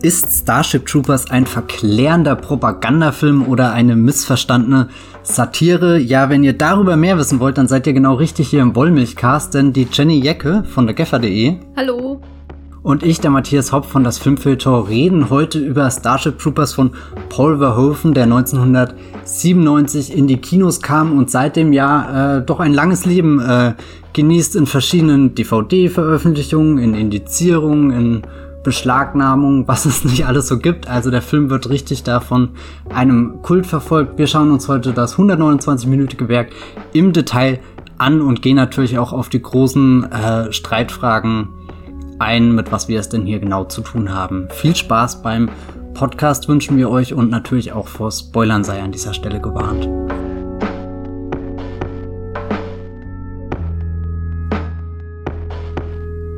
Ist Starship Troopers ein verklärender Propagandafilm oder eine missverstandene Satire? Ja, wenn ihr darüber mehr wissen wollt, dann seid ihr genau richtig hier im Wollmilchcast, denn die Jenny Jecke von der Geffer.de. Hallo. Und ich, der Matthias Hopp von das Filmfilter, reden heute über Starship Troopers von Paul Verhoeven, der 1997 in die Kinos kam und seit dem Jahr äh, doch ein langes Leben äh, genießt in verschiedenen DVD-Veröffentlichungen, in Indizierungen, in Beschlagnahmung, was es nicht alles so gibt. Also der Film wird richtig davon einem Kult verfolgt. Wir schauen uns heute das 129-minütige Werk im Detail an und gehen natürlich auch auf die großen äh, Streitfragen ein, mit was wir es denn hier genau zu tun haben. Viel Spaß beim Podcast wünschen wir euch und natürlich auch vor Spoilern sei an dieser Stelle gewarnt.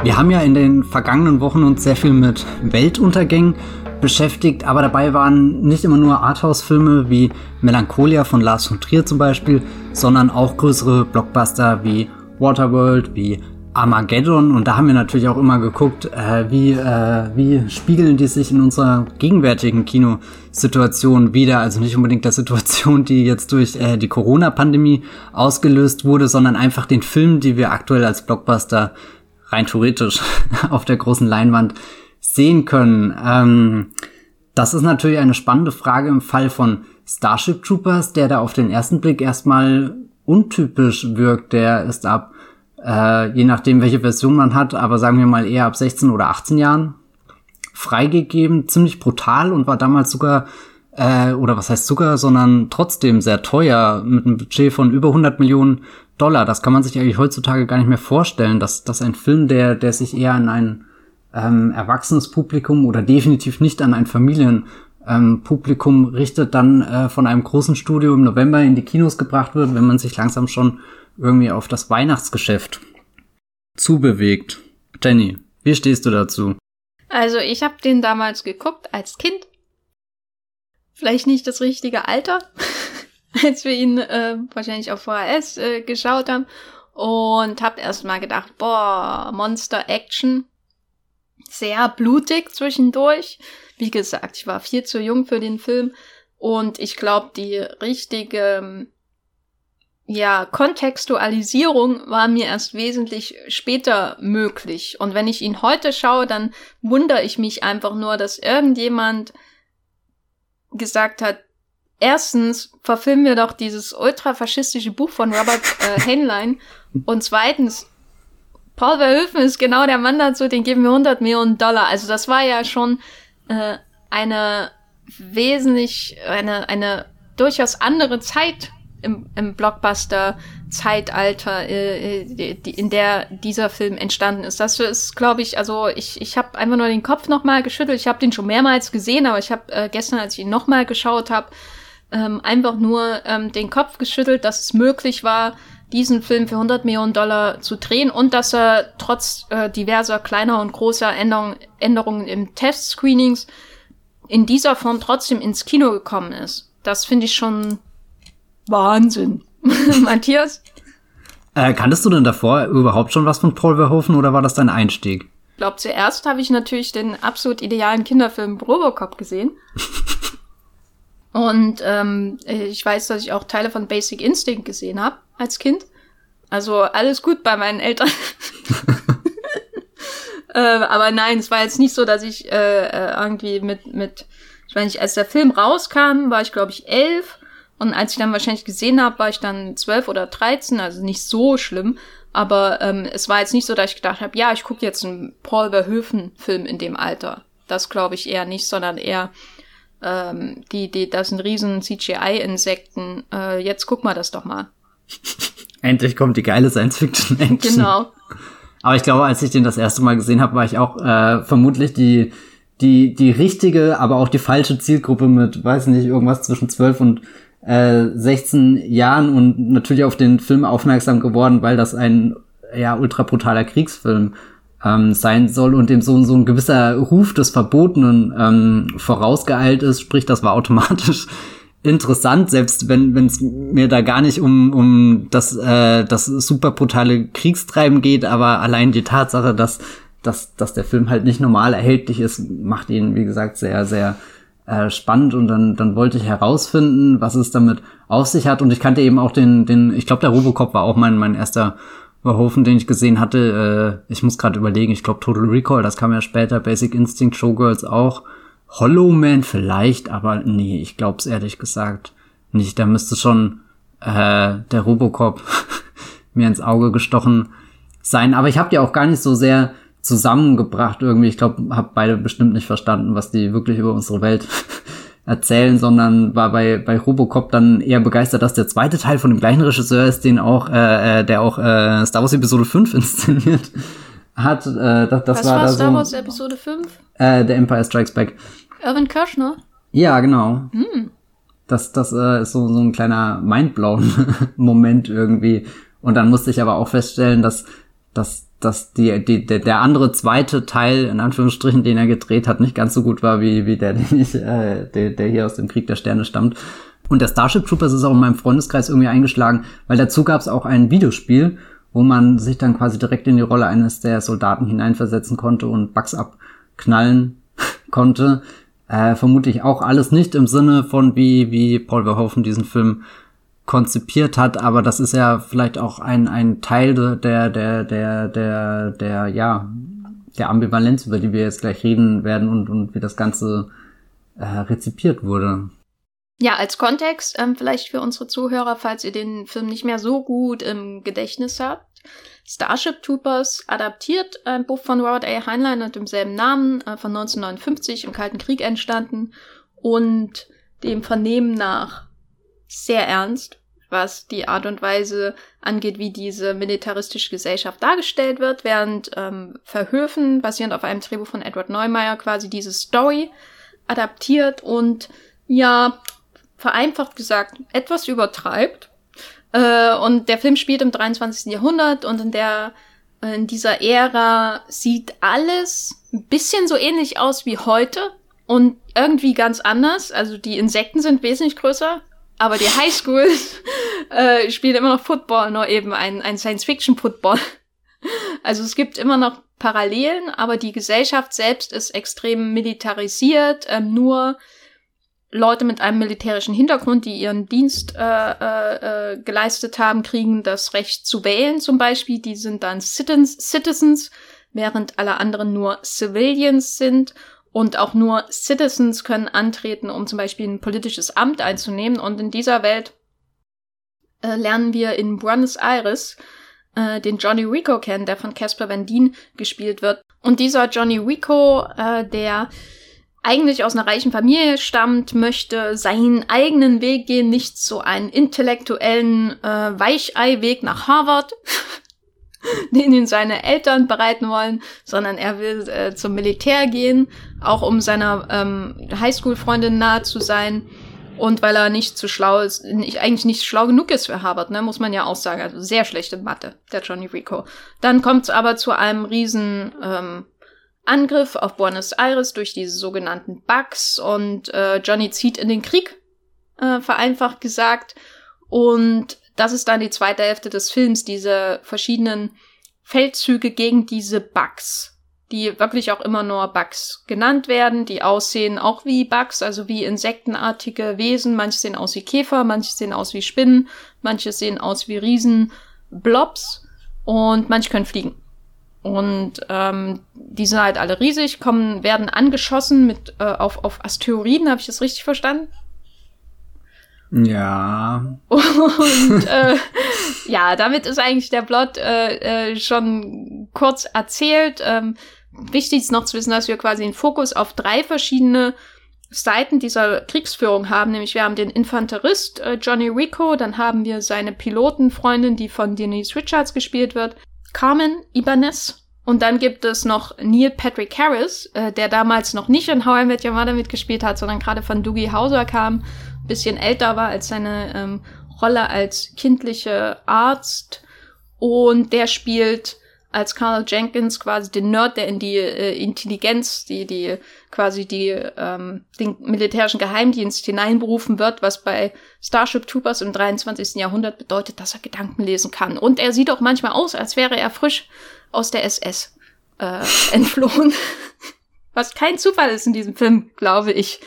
Wir haben ja in den vergangenen Wochen uns sehr viel mit Weltuntergängen beschäftigt, aber dabei waren nicht immer nur Arthouse-Filme wie Melancholia von Lars von Trier zum Beispiel, sondern auch größere Blockbuster wie Waterworld, wie Armageddon und da haben wir natürlich auch immer geguckt, äh, wie, äh, wie spiegeln die sich in unserer gegenwärtigen Kinosituation wieder. Also nicht unbedingt der Situation, die jetzt durch äh, die Corona-Pandemie ausgelöst wurde, sondern einfach den Film, die wir aktuell als Blockbuster rein theoretisch auf der großen Leinwand sehen können. Ähm, das ist natürlich eine spannende Frage im Fall von Starship Troopers, der da auf den ersten Blick erstmal untypisch wirkt. Der ist ab, äh, je nachdem welche Version man hat, aber sagen wir mal eher ab 16 oder 18 Jahren freigegeben, ziemlich brutal und war damals sogar äh, oder was heißt sogar, sondern trotzdem sehr teuer mit einem Budget von über 100 Millionen Dollar. Das kann man sich eigentlich heutzutage gar nicht mehr vorstellen, dass, dass ein Film, der, der sich eher an ein ähm, erwachsenes Publikum oder definitiv nicht an ein Familienpublikum ähm, richtet, dann äh, von einem großen Studio im November in die Kinos gebracht wird, wenn man sich langsam schon irgendwie auf das Weihnachtsgeschäft zubewegt. Jenny, wie stehst du dazu? Also ich habe den damals geguckt als Kind. Vielleicht nicht das richtige Alter. als wir ihn äh, wahrscheinlich auf VHS äh, geschaut haben. Und hab erst mal gedacht, boah, Monster Action. Sehr blutig zwischendurch. Wie gesagt, ich war viel zu jung für den Film. Und ich glaube, die richtige ja, Kontextualisierung war mir erst wesentlich später möglich. Und wenn ich ihn heute schaue, dann wundere ich mich einfach nur, dass irgendjemand gesagt hat, erstens verfilmen wir doch dieses ultrafaschistische Buch von Robert äh, Heinlein und zweitens Paul Verhoeven ist genau der Mann dazu, den geben wir 100 Millionen Dollar. Also das war ja schon äh, eine wesentlich, eine, eine durchaus andere Zeit im, im Blockbuster-Zeitalter, äh, äh die, in der dieser Film entstanden ist. Das ist, glaube ich, also ich, ich habe einfach nur den Kopf nochmal geschüttelt. Ich habe den schon mehrmals gesehen, aber ich habe äh, gestern, als ich ihn nochmal geschaut habe, ähm, einfach nur ähm, den Kopf geschüttelt, dass es möglich war, diesen Film für 100 Millionen Dollar zu drehen und dass er trotz äh, diverser kleiner und großer Änderung, Änderungen im Test-Screenings in dieser Form trotzdem ins Kino gekommen ist. Das finde ich schon Wahnsinn. Matthias? Äh, kanntest du denn davor überhaupt schon was von Paul Verhoeven oder war das dein Einstieg? Ich glaube, zuerst habe ich natürlich den absolut idealen Kinderfilm Robocop gesehen. Und ähm, ich weiß, dass ich auch Teile von Basic Instinct gesehen habe als Kind. Also alles gut bei meinen Eltern. äh, aber nein, es war jetzt nicht so, dass ich äh, äh, irgendwie mit, mit, ich meine, als der Film rauskam, war ich glaube ich elf. Und als ich dann wahrscheinlich gesehen habe, war ich dann zwölf oder dreizehn, also nicht so schlimm. Aber ähm, es war jetzt nicht so, dass ich gedacht habe, ja, ich gucke jetzt einen Paul Verhoeven-Film in dem Alter. Das glaube ich eher nicht, sondern eher, ähm, die, die, das sind riesen CGI-Insekten. Äh, jetzt guck mal das doch mal. Endlich kommt die geile Science-Fiction-Action. Genau. Aber ich glaube, als ich den das erste Mal gesehen habe, war ich auch äh, vermutlich die, die, die richtige, aber auch die falsche Zielgruppe mit, weiß nicht, irgendwas zwischen 12 und äh, 16 Jahren und natürlich auf den Film aufmerksam geworden, weil das ein ja ultra brutaler Kriegsfilm ähm, sein soll und dem so, so ein gewisser Ruf des Verbotenen ähm, vorausgeeilt ist, sprich, das war automatisch interessant, selbst wenn es mir da gar nicht um, um das, äh, das super brutale Kriegstreiben geht, aber allein die Tatsache, dass dass, dass der Film halt nicht normal erhältlich ist, macht ihn, wie gesagt, sehr, sehr äh, spannend und dann, dann wollte ich herausfinden, was es damit auf sich hat und ich kannte eben auch den, den ich glaube, der Robocop war auch mein, mein erster Verhoeven, den ich gesehen hatte. Äh, ich muss gerade überlegen, ich glaube Total Recall, das kam ja später, Basic Instinct, Showgirls auch. Hollow Man vielleicht, aber nee, ich glaube es ehrlich gesagt nicht. Da müsste schon äh, der Robocop mir ins Auge gestochen sein. Aber ich habe die auch gar nicht so sehr zusammengebracht irgendwie. Ich glaube, habe beide bestimmt nicht verstanden, was die wirklich über unsere Welt erzählen, sondern war bei, bei Robocop dann eher begeistert, dass der zweite Teil von dem gleichen Regisseur ist, den auch, äh, äh der auch äh, Star Wars Episode 5 inszeniert hat. Äh, das, das was war, war da Star so, Wars Episode 5? Äh, der Empire Strikes Back. Irvin Kirschner? Ja, genau. Hm. Das, das äh, ist so, so ein kleiner mindblown Moment irgendwie. Und dann musste ich aber auch feststellen, dass, dass, dass die, die, der, der andere zweite Teil, in Anführungsstrichen, den er gedreht hat, nicht ganz so gut war wie, wie der, den ich, äh, der, der hier aus dem Krieg der Sterne stammt. Und der Starship Troopers ist auch in meinem Freundeskreis irgendwie eingeschlagen, weil dazu gab es auch ein Videospiel, wo man sich dann quasi direkt in die Rolle eines der Soldaten hineinversetzen konnte und Bugs abknallen konnte. Äh, vermutlich auch alles nicht im Sinne von wie, wie Paul Verhoeven diesen Film konzipiert hat, aber das ist ja vielleicht auch ein, ein Teil der, der, der, der, der, ja, der Ambivalenz, über die wir jetzt gleich reden werden und, und wie das Ganze äh, rezipiert wurde. Ja, als Kontext, ähm, vielleicht für unsere Zuhörer, falls ihr den Film nicht mehr so gut im Gedächtnis habt. Starship Troopers adaptiert ein Buch von Robert A. Heinlein mit demselben Namen, äh, von 1959 im Kalten Krieg entstanden und dem Vernehmen nach sehr ernst was die Art und Weise angeht, wie diese militaristische Gesellschaft dargestellt wird, während ähm, Verhöfen, basierend auf einem Drehbuch von Edward Neumeier, quasi diese Story adaptiert und ja, vereinfacht gesagt, etwas übertreibt. Äh, und der Film spielt im 23. Jahrhundert und in der in dieser Ära sieht alles ein bisschen so ähnlich aus wie heute und irgendwie ganz anders. Also die Insekten sind wesentlich größer, aber die Highschool äh, spielt immer noch Football, nur eben ein, ein Science-Fiction-Football. Also es gibt immer noch Parallelen, aber die Gesellschaft selbst ist extrem militarisiert. Ähm, nur Leute mit einem militärischen Hintergrund, die ihren Dienst äh, äh, äh, geleistet haben, kriegen das Recht zu wählen zum Beispiel. Die sind dann Citizens, während alle anderen nur Civilians sind. Und auch nur Citizens können antreten, um zum Beispiel ein politisches Amt einzunehmen. Und in dieser Welt äh, lernen wir in Buenos Aires äh, den Johnny Rico kennen, der von Casper Van Dien gespielt wird. Und dieser Johnny Rico, äh, der eigentlich aus einer reichen Familie stammt, möchte seinen eigenen Weg gehen, nicht so einen intellektuellen äh, Weichei-Weg nach Harvard, den ihn seine Eltern bereiten wollen, sondern er will äh, zum Militär gehen, auch um seiner ähm, Highschool-Freundin nahe zu sein. Und weil er nicht zu schlau ist, nicht, eigentlich nicht schlau genug ist für Harvard, ne, muss man ja auch sagen. Also sehr schlechte Mathe, der Johnny Rico. Dann kommt es aber zu einem riesen ähm, Angriff auf Buenos Aires durch diese sogenannten Bugs und äh, Johnny zieht in den Krieg, äh, vereinfacht gesagt. Und das ist dann die zweite Hälfte des Films, diese verschiedenen Feldzüge gegen diese Bugs, die wirklich auch immer nur Bugs genannt werden, die aussehen auch wie Bugs, also wie insektenartige Wesen. Manche sehen aus wie Käfer, manche sehen aus wie Spinnen, manche sehen aus wie Riesenblobs und manche können fliegen. Und ähm, die sind halt alle riesig, kommen, werden angeschossen mit äh, auf, auf Asteroiden, habe ich das richtig verstanden? Ja. Und äh, ja, damit ist eigentlich der Plot äh, äh, schon kurz erzählt. Ähm, wichtig ist noch zu wissen, dass wir quasi den Fokus auf drei verschiedene Seiten dieser Kriegsführung haben. Nämlich wir haben den Infanterist äh, Johnny Rico, dann haben wir seine Pilotenfreundin, die von Denise Richards gespielt wird, Carmen Ibanez. Und dann gibt es noch Neil Patrick Harris, äh, der damals noch nicht in How I Met Your Mother mitgespielt hat, sondern gerade von Doogie Hauser kam, bisschen älter war als seine ähm, Rolle als kindliche Arzt. Und der spielt als Carl Jenkins quasi den Nerd, der in die äh, Intelligenz, die, die quasi die, ähm, den militärischen Geheimdienst hineinberufen wird, was bei Starship Troopers im 23. Jahrhundert bedeutet, dass er Gedanken lesen kann. Und er sieht auch manchmal aus, als wäre er frisch aus der SS. äh, entflohen. Was kein Zufall ist in diesem Film, glaube ich.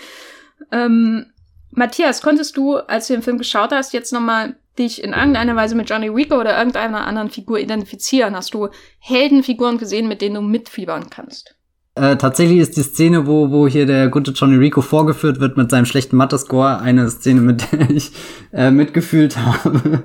Ähm, Matthias, konntest du, als du den Film geschaut hast, jetzt nochmal dich in irgendeiner Weise mit Johnny Rico oder irgendeiner anderen Figur identifizieren? Hast du Heldenfiguren gesehen, mit denen du mitfiebern kannst? Äh, tatsächlich ist die Szene, wo, wo hier der gute Johnny Rico vorgeführt wird mit seinem schlechten Mathe-Score, eine Szene, mit der ich äh, mitgefühlt habe,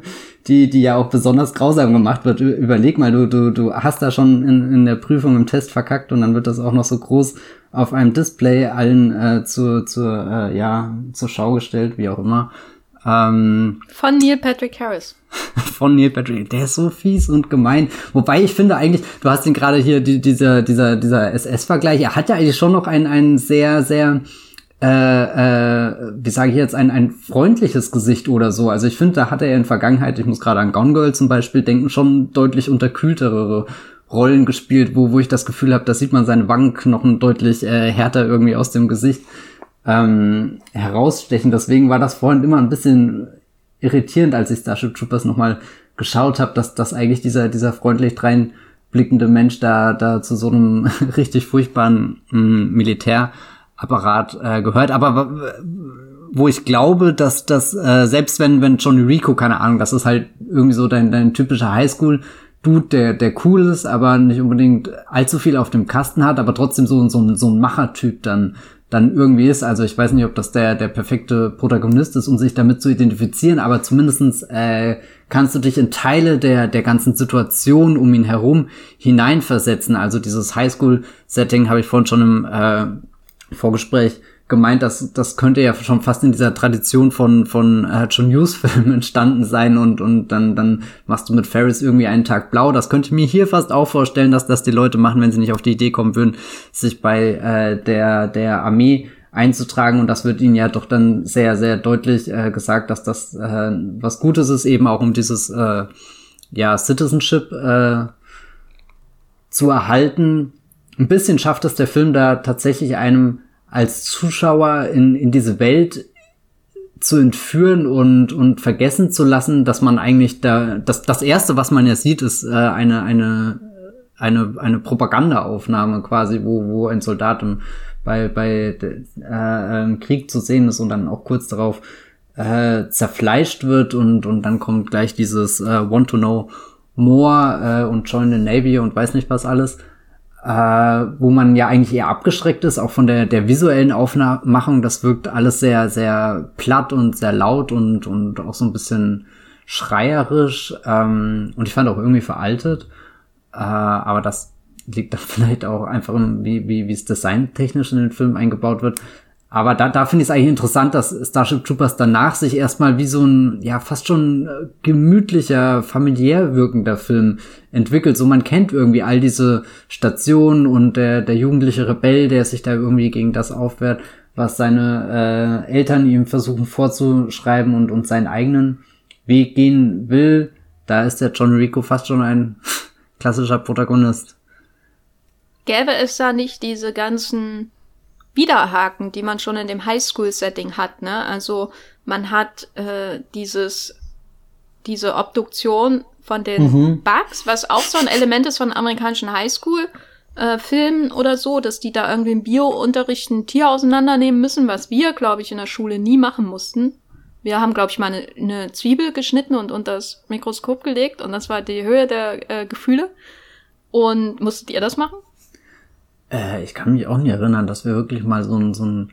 die, die ja auch besonders grausam gemacht wird. Überleg mal, du, du, du hast da schon in, in der Prüfung im Test verkackt und dann wird das auch noch so groß auf einem Display allen äh, zu, zur, äh, ja, zur Schau gestellt, wie auch immer. Ähm, von Neil Patrick Harris. von Neil Patrick, der ist so fies und gemein. Wobei ich finde eigentlich, du hast ihn gerade hier, die, dieser, dieser, dieser SS-Vergleich, er hat ja eigentlich schon noch ein, ein sehr, sehr, äh, äh, wie sage ich jetzt, ein, ein freundliches Gesicht oder so. Also ich finde, da hat er in Vergangenheit, ich muss gerade an Gone Girl zum Beispiel denken, schon deutlich unterkühltere Rollen gespielt, wo, wo ich das Gefühl habe, da sieht man seine Wangenknochen deutlich äh, härter irgendwie aus dem Gesicht ähm, herausstechen. Deswegen war das vorhin immer ein bisschen irritierend, als ich Starship Troopers nochmal geschaut habe, dass, dass eigentlich dieser, dieser freundlich dreinblickende Mensch da, da zu so einem richtig furchtbaren ähm, Militärapparat äh, gehört. Aber wo ich glaube, dass das, äh, selbst wenn, wenn Johnny Rico, keine Ahnung, das ist halt irgendwie so dein, dein typischer Highschool- Dude, der, der cool ist, aber nicht unbedingt allzu viel auf dem Kasten hat, aber trotzdem so, so, so ein Machertyp dann dann irgendwie ist. Also ich weiß nicht, ob das der, der perfekte Protagonist ist, um sich damit zu identifizieren, aber zumindestens äh, kannst du dich in Teile der, der ganzen Situation um ihn herum hineinversetzen. Also dieses Highschool-Setting habe ich vorhin schon im äh, Vorgespräch gemeint, dass das könnte ja schon fast in dieser Tradition von von äh, John Hughes Filmen entstanden sein und und dann dann machst du mit Ferris irgendwie einen Tag blau. Das könnte ich mir hier fast auch vorstellen, dass das die Leute machen, wenn sie nicht auf die Idee kommen würden, sich bei äh, der der Armee einzutragen und das wird ihnen ja doch dann sehr sehr deutlich äh, gesagt, dass das äh, was Gutes ist, eben auch um dieses äh, ja Citizenship äh, zu erhalten. Ein bisschen schafft es der Film da tatsächlich einem als Zuschauer in, in diese Welt zu entführen und, und vergessen zu lassen, dass man eigentlich da, das, das erste, was man ja sieht, ist äh, eine, eine, eine, eine Propagandaaufnahme quasi, wo, wo ein Soldat im, bei, bei äh, Krieg zu sehen ist und dann auch kurz darauf äh, zerfleischt wird und, und dann kommt gleich dieses äh, Want to know more äh, und join the Navy und weiß nicht was alles äh, wo man ja eigentlich eher abgeschreckt ist, auch von der, der visuellen Aufmachung. Das wirkt alles sehr, sehr platt und sehr laut und, und auch so ein bisschen schreierisch. Ähm, und ich fand auch irgendwie veraltet. Äh, aber das liegt dann vielleicht auch einfach im, wie, wie, wie es designtechnisch in den Film eingebaut wird. Aber da, da finde ich es eigentlich interessant, dass Starship Troopers danach sich erstmal wie so ein, ja, fast schon äh, gemütlicher, familiär wirkender Film entwickelt. So man kennt irgendwie all diese Stationen und der, der jugendliche Rebell, der sich da irgendwie gegen das aufwehrt, was seine äh, Eltern ihm versuchen vorzuschreiben und, und seinen eigenen Weg gehen will. Da ist der John Rico fast schon ein klassischer Protagonist. Gäbe es da nicht diese ganzen Widerhaken, die man schon in dem Highschool-Setting hat. Ne? Also man hat äh, dieses diese Obduktion von den mhm. Bugs, was auch so ein Element ist von amerikanischen Highschool. Äh, Filmen oder so, dass die da irgendwie im Bio-Unterricht ein Tier auseinandernehmen müssen, was wir, glaube ich, in der Schule nie machen mussten. Wir haben, glaube ich, mal eine, eine, Zwiebel geschnitten und unter das Mikroskop gelegt und das war die Höhe der äh, Gefühle. Und musstet ihr das machen? Äh, ich kann mich auch nicht erinnern, dass wir wirklich mal so ein, so ein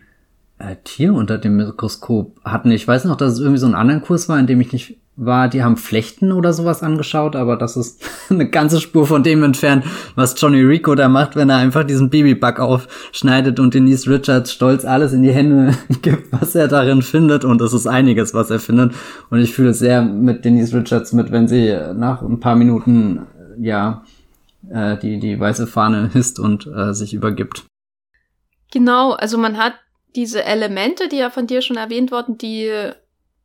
äh, Tier unter dem Mikroskop hatten. Ich weiß noch, dass es irgendwie so ein anderen Kurs war, in dem ich nicht war, die haben Flechten oder sowas angeschaut, aber das ist eine ganze Spur von dem entfernt, was Johnny Rico da macht, wenn er einfach diesen Babybug aufschneidet und Denise Richards stolz alles in die Hände gibt, was er darin findet. Und es ist einiges, was er findet. Und ich fühle sehr mit Denise Richards mit, wenn sie nach ein paar Minuten, ja, äh, die, die weiße Fahne hisst und äh, sich übergibt. Genau, also man hat diese Elemente, die ja von dir schon erwähnt wurden, die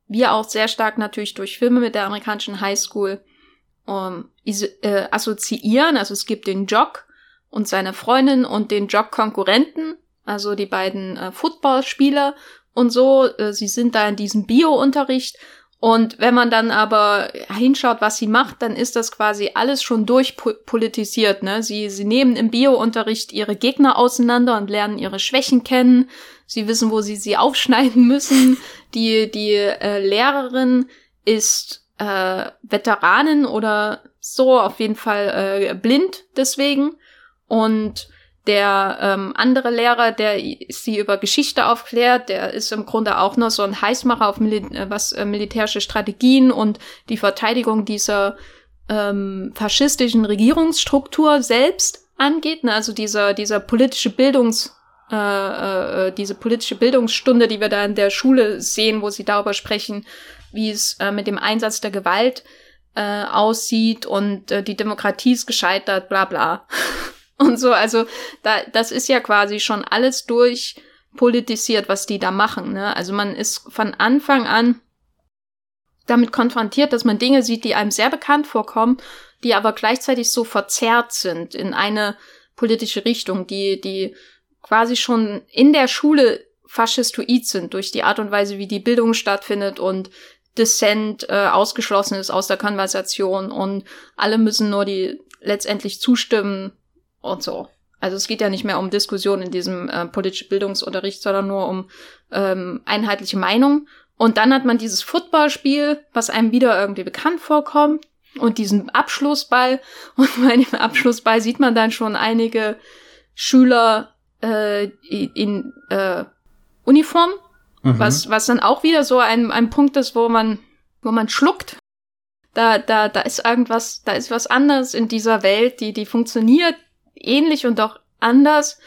wir auch sehr stark natürlich durch Filme mit der amerikanischen Highschool ähm, äh, assoziieren. Also es gibt den Jock und seine Freundin und den Jock-Konkurrenten, also die beiden äh, Footballspieler und so. Äh, sie sind da in diesem Bio-Unterricht Und wenn man dann aber hinschaut, was sie macht, dann ist das quasi alles schon durchpolitisiert. Ne? Sie, sie nehmen im Bio-Unterricht ihre Gegner auseinander und lernen ihre Schwächen kennen. Sie wissen, wo sie sie aufschneiden müssen. Die, die äh, Lehrerin ist äh, Veteranin oder so, auf jeden Fall äh, blind deswegen. Und der ähm, andere Lehrer, der sie über Geschichte aufklärt, der ist im Grunde auch nur so ein Heißmacher auf Mil äh, was äh, militärische Strategien und die Verteidigung dieser ähm, faschistischen Regierungsstruktur selbst angeht. Ne? Also dieser dieser politische Bildungs äh, äh, äh, diese politische Bildungsstunde, die wir da in der Schule sehen, wo sie darüber sprechen, wie es äh, mit dem Einsatz der Gewalt äh, aussieht und äh, die Demokratie ist gescheitert, bla bla. und so. Also da, das ist ja quasi schon alles durchpolitisiert, was die da machen. Ne? Also man ist von Anfang an damit konfrontiert, dass man Dinge sieht, die einem sehr bekannt vorkommen, die aber gleichzeitig so verzerrt sind in eine politische Richtung, die, die quasi schon in der Schule faschistoid sind durch die Art und Weise, wie die Bildung stattfindet und Dissent äh, ausgeschlossen ist aus der Konversation und alle müssen nur die letztendlich zustimmen, und so. Also es geht ja nicht mehr um Diskussion in diesem äh, politischen Bildungsunterricht, sondern nur um ähm, einheitliche Meinung. Und dann hat man dieses Footballspiel, was einem wieder irgendwie bekannt vorkommt, und diesen Abschlussball. Und bei dem Abschlussball sieht man dann schon einige Schüler äh, in äh, Uniform, mhm. was, was dann auch wieder so ein, ein Punkt ist, wo man, wo man schluckt. Da, da, da ist irgendwas, da ist was anderes in dieser Welt, die, die funktioniert ähnlich und doch anders.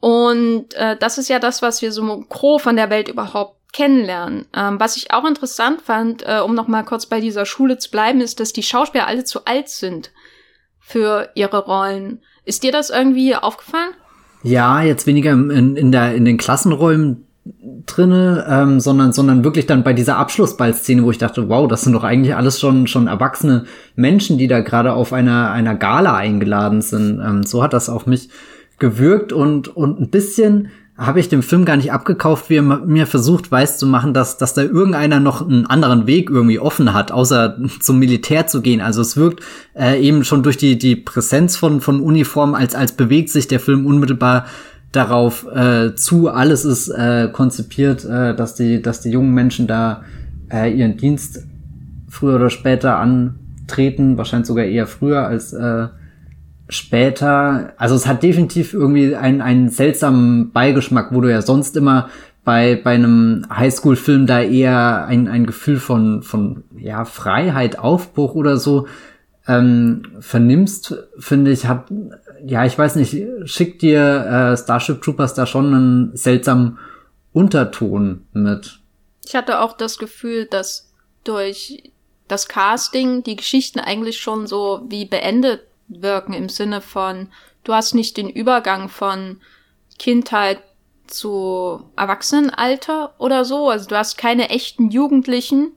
Und äh, das ist ja das, was wir so grob von der Welt überhaupt kennenlernen. Ähm, was ich auch interessant fand, äh, um noch mal kurz bei dieser Schule zu bleiben, ist, dass die Schauspieler alle zu alt sind für ihre Rollen. Ist dir das irgendwie aufgefallen? Ja, jetzt weniger in, in, der, in den Klassenräumen drinne, ähm, sondern sondern wirklich dann bei dieser Abschlussballszene, wo ich dachte, wow, das sind doch eigentlich alles schon schon erwachsene Menschen, die da gerade auf einer einer Gala eingeladen sind. Ähm, so hat das auf mich gewirkt und und ein bisschen habe ich dem Film gar nicht abgekauft, wie er mir versucht weiß zu machen, dass dass da irgendeiner noch einen anderen Weg irgendwie offen hat, außer zum Militär zu gehen. Also es wirkt äh, eben schon durch die die Präsenz von von Uniformen als als bewegt sich der Film unmittelbar darauf äh, zu. Alles ist äh, konzipiert, äh, dass die, dass die jungen Menschen da äh, ihren Dienst früher oder später antreten, wahrscheinlich sogar eher früher als äh, später. Also es hat definitiv irgendwie einen, einen seltsamen Beigeschmack, wo du ja sonst immer bei, bei einem Highschool-Film da eher ein, ein Gefühl von, von ja, Freiheit, Aufbruch oder so ähm, vernimmst, finde ich, hat ja, ich weiß nicht, schickt dir äh, Starship Troopers da schon einen seltsamen Unterton mit. Ich hatte auch das Gefühl, dass durch das Casting die Geschichten eigentlich schon so wie beendet wirken im Sinne von, du hast nicht den Übergang von Kindheit zu Erwachsenenalter oder so. Also du hast keine echten Jugendlichen,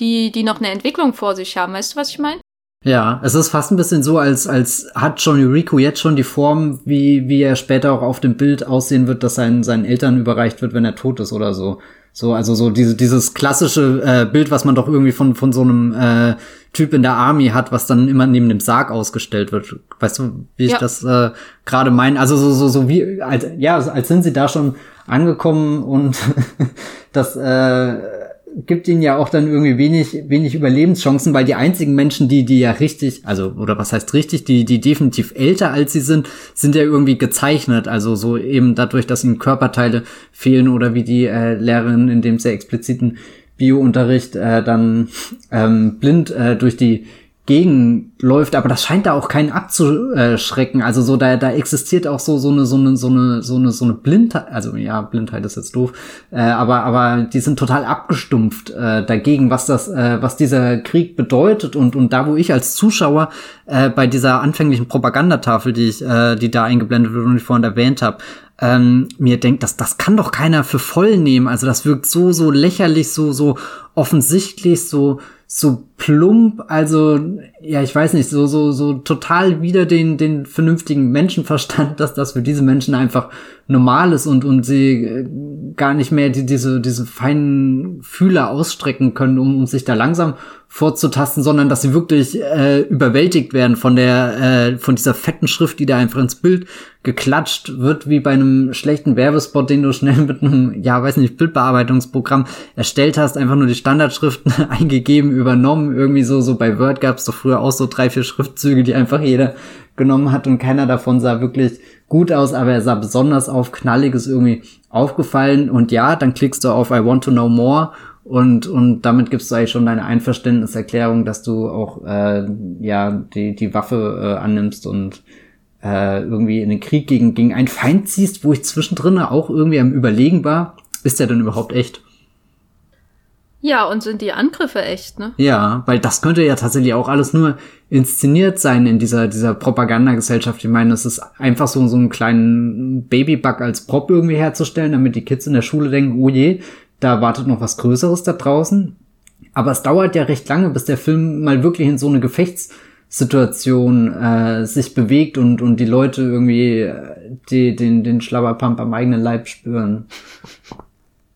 die, die noch eine Entwicklung vor sich haben. Weißt du, was ich meine? Ja, es ist fast ein bisschen so, als, als hat Johnny Rico jetzt schon die Form, wie, wie er später auch auf dem Bild aussehen wird, das seinen, seinen Eltern überreicht wird, wenn er tot ist oder so. So, also so diese, dieses klassische äh, Bild, was man doch irgendwie von, von so einem äh, Typ in der Army hat, was dann immer neben dem Sarg ausgestellt wird. Weißt du, wie ich ja. das äh, gerade meine? Also so, so, so wie, als, ja, als sind sie da schon angekommen und das äh, gibt ihnen ja auch dann irgendwie wenig, wenig Überlebenschancen, weil die einzigen Menschen, die, die ja richtig, also, oder was heißt richtig, die, die definitiv älter als sie sind, sind ja irgendwie gezeichnet. Also so eben dadurch, dass ihnen Körperteile fehlen oder wie die äh, Lehrerin in dem sehr expliziten Biounterricht äh, dann ähm, blind äh, durch die gegenläuft, aber das scheint da auch keinen abzuschrecken. Also so da da existiert auch so so eine so eine so eine so eine so eine Blindheit, also ja Blindheit ist jetzt doof, äh, aber aber die sind total abgestumpft äh, dagegen, was das äh, was dieser Krieg bedeutet und und da wo ich als Zuschauer äh, bei dieser anfänglichen Propagandatafel, die ich äh, die da eingeblendet wird und ich vorhin erwähnt habe, ähm, mir denkt, dass das kann doch keiner für voll nehmen. Also das wirkt so, so lächerlich, so, so offensichtlich, so, so plump, also ja, ich weiß nicht, so so so total wieder den den vernünftigen Menschenverstand, dass das für diese Menschen einfach normal ist und und sie äh, gar nicht mehr die, diese diese feinen Fühler ausstrecken können, um, um sich da langsam vorzutasten, sondern dass sie wirklich äh, überwältigt werden von der äh, von dieser fetten Schrift, die da einfach ins Bild geklatscht wird, wie bei einem schlechten Werbespot, den du schnell mit einem ja weiß nicht Bildbearbeitungsprogramm erstellt hast, einfach nur die Standardschriften eingegeben übernommen. Irgendwie so, so bei Word gab es doch früher auch so drei, vier Schriftzüge, die einfach jeder genommen hat und keiner davon sah wirklich gut aus, aber er sah besonders auf knalliges irgendwie aufgefallen und ja, dann klickst du auf I want to know more und, und damit gibst du eigentlich schon deine Einverständniserklärung, dass du auch äh, ja die, die Waffe äh, annimmst und äh, irgendwie in den Krieg gegen, gegen einen Feind ziehst, wo ich zwischendrin auch irgendwie am Überlegen war, ist der denn überhaupt echt? Ja, und sind die Angriffe echt, ne? Ja, weil das könnte ja tatsächlich auch alles nur inszeniert sein in dieser, dieser Propagandagesellschaft. Ich meine, es ist einfach so, so einen kleinen Babybug als Prop irgendwie herzustellen, damit die Kids in der Schule denken, oh je, da wartet noch was Größeres da draußen. Aber es dauert ja recht lange, bis der Film mal wirklich in so eine Gefechtssituation äh, sich bewegt und, und die Leute irgendwie äh, die, den, den Schlabberpump am eigenen Leib spüren.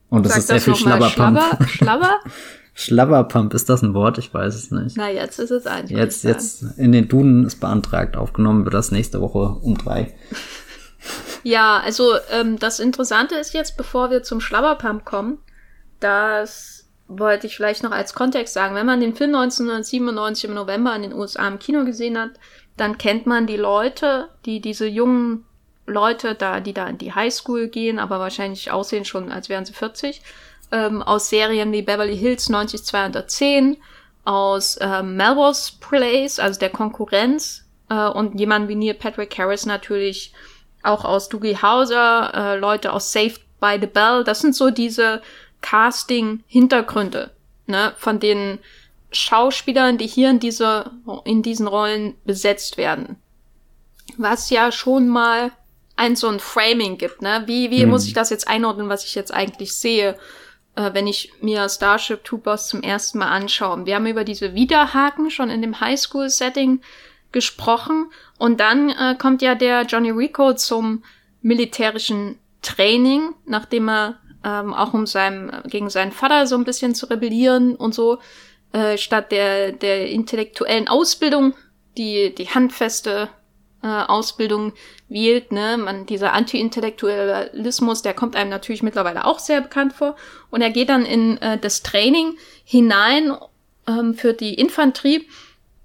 Und das Sag ist sehr viel Schlabberpump. Schlabber? Schlabber? Schlabberpump, ist das ein Wort? Ich weiß es nicht. Na, jetzt ist es eins. Jetzt, jetzt in den Duden ist beantragt, aufgenommen wird das nächste Woche um drei. Ja, also ähm, das Interessante ist jetzt, bevor wir zum Schlabberpump kommen, das wollte ich vielleicht noch als Kontext sagen. Wenn man den Film 1997 im November in den USA im Kino gesehen hat, dann kennt man die Leute, die diese jungen Leute da, die da in die Highschool gehen, aber wahrscheinlich aussehen schon, als wären sie 40, ähm, aus Serien wie Beverly Hills 90210, aus ähm, Melrose Place, also der Konkurrenz, äh, und jemand wie Neil Patrick Harris natürlich auch aus Doogie Hauser, äh, Leute aus Saved by the Bell. Das sind so diese Casting-Hintergründe, ne, von den Schauspielern, die hier in diese, in diesen Rollen besetzt werden. Was ja schon mal ein so ein Framing gibt, ne? Wie, wie mhm. muss ich das jetzt einordnen, was ich jetzt eigentlich sehe, äh, wenn ich mir Starship Troopers zum ersten Mal anschaue? Wir haben über diese Widerhaken schon in dem Highschool-Setting gesprochen und dann äh, kommt ja der Johnny Rico zum militärischen Training, nachdem er ähm, auch um seinem, gegen seinen Vater so ein bisschen zu rebellieren und so, äh, statt der, der intellektuellen Ausbildung, die, die handfeste äh, Ausbildung wählt, ne, man, dieser Anti-Intellektualismus, der kommt einem natürlich mittlerweile auch sehr bekannt vor. Und er geht dann in äh, das Training hinein ähm, für die Infanterie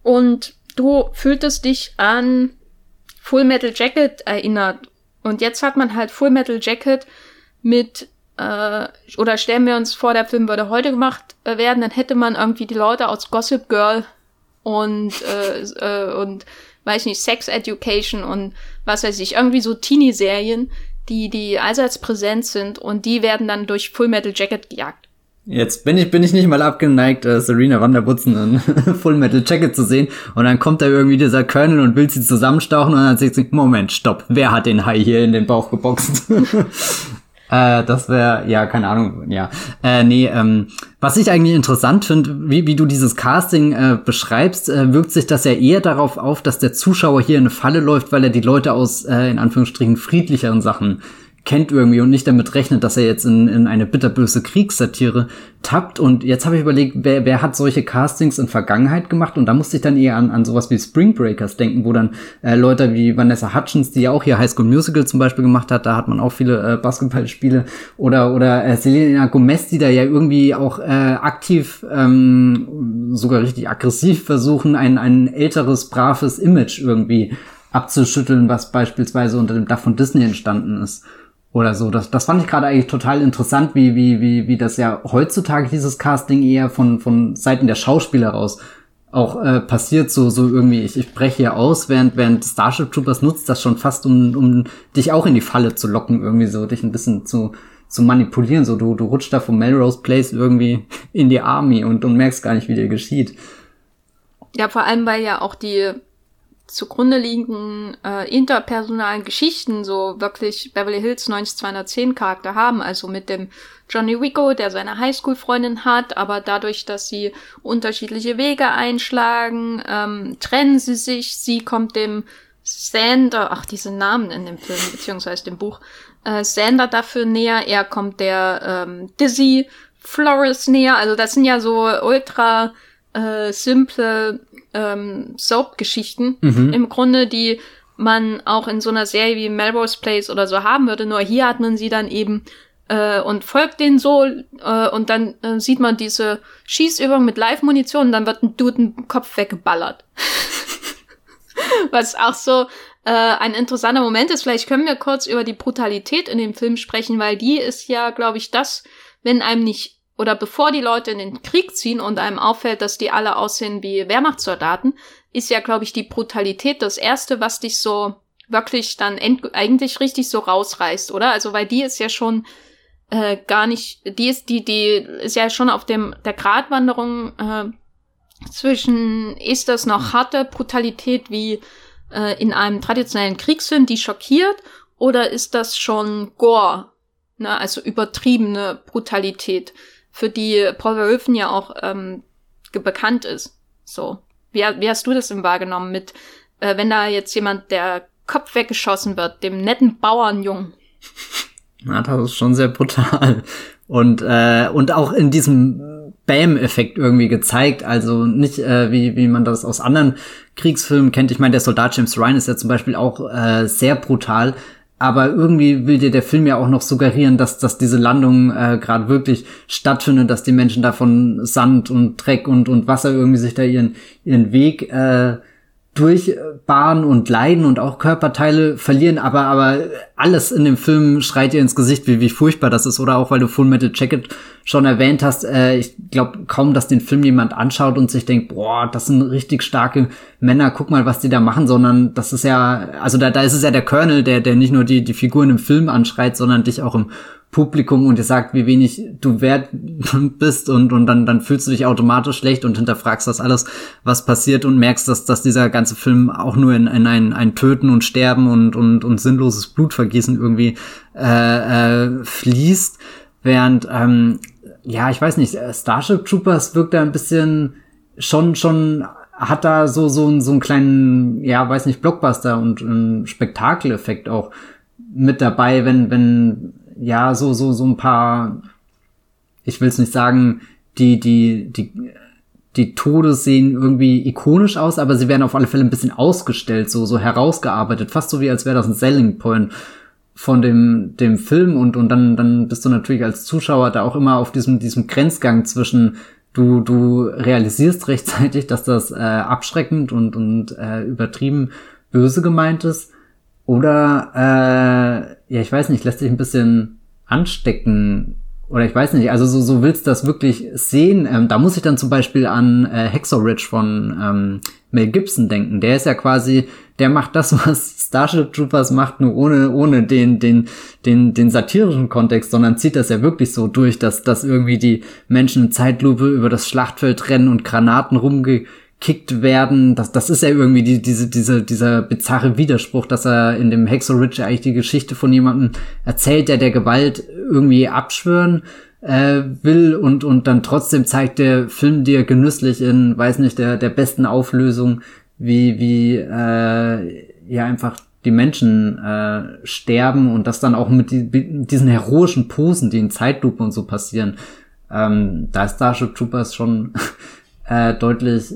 und du fühltest dich an Full Metal Jacket erinnert. Und jetzt hat man halt Full Metal Jacket mit äh, oder stellen wir uns vor, der Film würde heute gemacht äh, werden, dann hätte man irgendwie die Leute aus Gossip Girl und äh, äh, und weiß nicht, Sex Education und was weiß ich, irgendwie so Teenie-Serien, die, die allseits präsent sind und die werden dann durch Full Metal Jacket gejagt. Jetzt bin ich, bin ich nicht mal abgeneigt, äh, Serena Wanderbutzen in Full Metal Jacket zu sehen. Und dann kommt da irgendwie dieser Colonel und will sie zusammenstauchen und dann sagt sie, Moment, stopp, wer hat den Hai hier in den Bauch geboxt? Äh, das wäre, ja, keine Ahnung, ja. Äh, nee, ähm, was ich eigentlich interessant finde, wie, wie du dieses Casting äh, beschreibst, äh, wirkt sich das ja eher darauf auf, dass der Zuschauer hier in eine Falle läuft, weil er die Leute aus, äh, in Anführungsstrichen, friedlicheren Sachen kennt irgendwie und nicht damit rechnet, dass er jetzt in, in eine bitterböse Kriegssatire tappt. Und jetzt habe ich überlegt, wer, wer hat solche Castings in Vergangenheit gemacht? Und da musste ich dann eher an, an sowas wie Spring Breakers denken, wo dann äh, Leute wie Vanessa Hutchins, die ja auch hier High School Musical zum Beispiel gemacht hat, da hat man auch viele äh, Basketballspiele oder oder äh, Selena Gomez, die da ja irgendwie auch äh, aktiv, ähm, sogar richtig aggressiv versuchen, ein, ein älteres, braves Image irgendwie abzuschütteln, was beispielsweise unter dem Dach von Disney entstanden ist oder so. Das, das fand ich gerade eigentlich total interessant, wie, wie, wie, wie das ja heutzutage dieses Casting eher von, von Seiten der Schauspieler raus auch äh, passiert, so, so irgendwie, ich, ich breche hier aus, während, während Starship Troopers nutzt das schon fast, um, um dich auch in die Falle zu locken, irgendwie so, dich ein bisschen zu, zu manipulieren, so, du, du rutschst da vom Melrose Place irgendwie in die Army und, und merkst gar nicht, wie dir geschieht. Ja, vor allem, weil ja auch die zugrunde liegenden äh, interpersonalen Geschichten so wirklich Beverly Hills 90210 Charakter haben, also mit dem Johnny Rico, der seine Highschool-Freundin hat, aber dadurch, dass sie unterschiedliche Wege einschlagen, ähm, trennen sie sich, sie kommt dem Sander, ach, diese Namen in dem Film, beziehungsweise dem Buch, äh, Sander dafür näher, er kommt der ähm, Dizzy Flores näher, also das sind ja so ultra äh, simple ähm, Soap-Geschichten mhm. im Grunde, die man auch in so einer Serie wie Melrose Place oder so haben würde. Nur hier hat man sie dann eben äh, und folgt denen so äh, und dann äh, sieht man diese Schießübung mit Live-Munition und dann wird ein Dude ein Kopf weggeballert. Was auch so äh, ein interessanter Moment ist. Vielleicht können wir kurz über die Brutalität in dem Film sprechen, weil die ist ja, glaube ich, das, wenn einem nicht oder bevor die Leute in den Krieg ziehen und einem auffällt, dass die alle aussehen wie Wehrmachtssoldaten, ist ja, glaube ich, die Brutalität das Erste, was dich so wirklich dann eigentlich richtig so rausreißt, oder? Also, weil die ist ja schon äh, gar nicht, die ist, die, die ist ja schon auf dem der Gratwanderung äh, zwischen ist das noch harte Brutalität wie äh, in einem traditionellen Kriegsfilm, die schockiert, oder ist das schon Gore, ne? also übertriebene Brutalität? Für die Paul Verhoeven ja auch ähm, bekannt ist. So. Wie, wie hast du das denn wahrgenommen mit, äh, wenn da jetzt jemand der Kopf weggeschossen wird, dem netten Bauernjungen? Na, das ist schon sehr brutal. Und, äh, und auch in diesem Bam-Effekt irgendwie gezeigt. Also nicht, äh, wie, wie man das aus anderen Kriegsfilmen kennt. Ich meine, der Soldat James Ryan ist ja zum Beispiel auch äh, sehr brutal, aber irgendwie will dir der Film ja auch noch suggerieren, dass, dass diese Landung äh, gerade wirklich stattfindet, dass die Menschen da von Sand und Dreck und, und Wasser irgendwie sich da ihren, ihren Weg äh, durchbahnen und leiden und auch Körperteile verlieren, aber, aber alles in dem Film schreit dir ins Gesicht, wie, wie furchtbar das ist. Oder auch, weil du Full Metal Jacket schon erwähnt hast, äh, ich glaube kaum, dass den Film jemand anschaut und sich denkt, boah, das sind richtig starke Männer, guck mal, was die da machen, sondern das ist ja, also da, da ist es ja der Colonel, der, der nicht nur die, die Figuren im Film anschreit, sondern dich auch im Publikum und dir sagt, wie wenig du wert bist und, und dann, dann fühlst du dich automatisch schlecht und hinterfragst das alles, was passiert und merkst, dass, dass dieser ganze Film auch nur in, in ein, ein Töten und Sterben und, und, und sinnloses Blutvergießen irgendwie äh, äh, fließt. Während, ähm, ja, ich weiß nicht, Starship Troopers wirkt da ein bisschen schon, schon hat da so, so, so einen kleinen, ja, weiß nicht, Blockbuster und einen Spektakeleffekt auch mit dabei, wenn, wenn ja, so, so, so ein paar, ich will es nicht sagen, die, die, die, die Tode sehen irgendwie ikonisch aus, aber sie werden auf alle Fälle ein bisschen ausgestellt, so, so herausgearbeitet, fast so wie als wäre das ein Selling Point von dem, dem Film. Und, und dann, dann bist du natürlich als Zuschauer da auch immer auf diesem, diesem Grenzgang zwischen du, du realisierst rechtzeitig, dass das äh, abschreckend und, und äh, übertrieben böse gemeint ist oder, äh, ja, ich weiß nicht, lässt sich ein bisschen anstecken. Oder ich weiß nicht, also so, so willst du das wirklich sehen. Ähm, da muss ich dann zum Beispiel an äh, Hexo Ridge von ähm, Mel Gibson denken. Der ist ja quasi, der macht das, was Starship Troopers macht, nur ohne, ohne den, den, den, den satirischen Kontext, sondern zieht das ja wirklich so durch, dass, dass irgendwie die Menschen in Zeitlupe über das Schlachtfeld rennen und Granaten rumge gekickt werden. Das, das ist ja irgendwie die, diese, diese, dieser bizarre Widerspruch, dass er in dem Hexo Ridge eigentlich die Geschichte von jemandem erzählt, der der Gewalt irgendwie abschwören äh, will und, und dann trotzdem zeigt der Film dir genüsslich in, weiß nicht, der, der besten Auflösung, wie, wie äh, ja einfach die Menschen äh, sterben und das dann auch mit, die, diesen heroischen Posen, die in Zeitlupe und so passieren. Ähm, da ist Starship Troopers schon äh, deutlich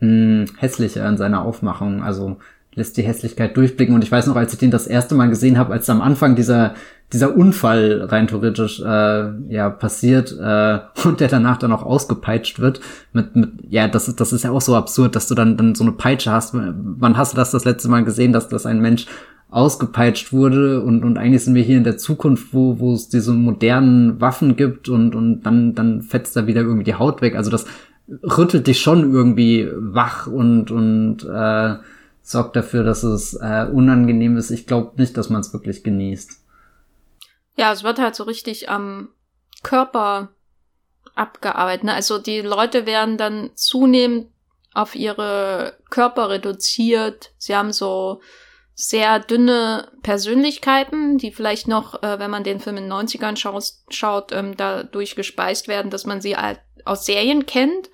mh, hm, hässlicher in seiner Aufmachung. Also lässt die Hässlichkeit durchblicken. Und ich weiß noch, als ich den das erste Mal gesehen habe, als am Anfang dieser dieser Unfall rein theoretisch äh, ja passiert äh, und der danach dann auch ausgepeitscht wird mit mit ja das ist das ist ja auch so absurd dass du dann dann so eine Peitsche hast wann hast du das das letzte Mal gesehen dass das ein Mensch ausgepeitscht wurde und und eigentlich sind wir hier in der Zukunft wo wo es diese modernen Waffen gibt und und dann dann fetzt da wieder irgendwie die Haut weg also das rüttelt dich schon irgendwie wach und, und äh, sorgt dafür, dass es äh, unangenehm ist. Ich glaube nicht, dass man es wirklich genießt. Ja, es wird halt so richtig am Körper abgearbeitet. Ne? Also die Leute werden dann zunehmend auf ihre Körper reduziert. Sie haben so sehr dünne Persönlichkeiten, die vielleicht noch, äh, wenn man den Film in den 90ern schaut, schaut ähm, dadurch gespeist werden, dass man sie aus Serien kennt.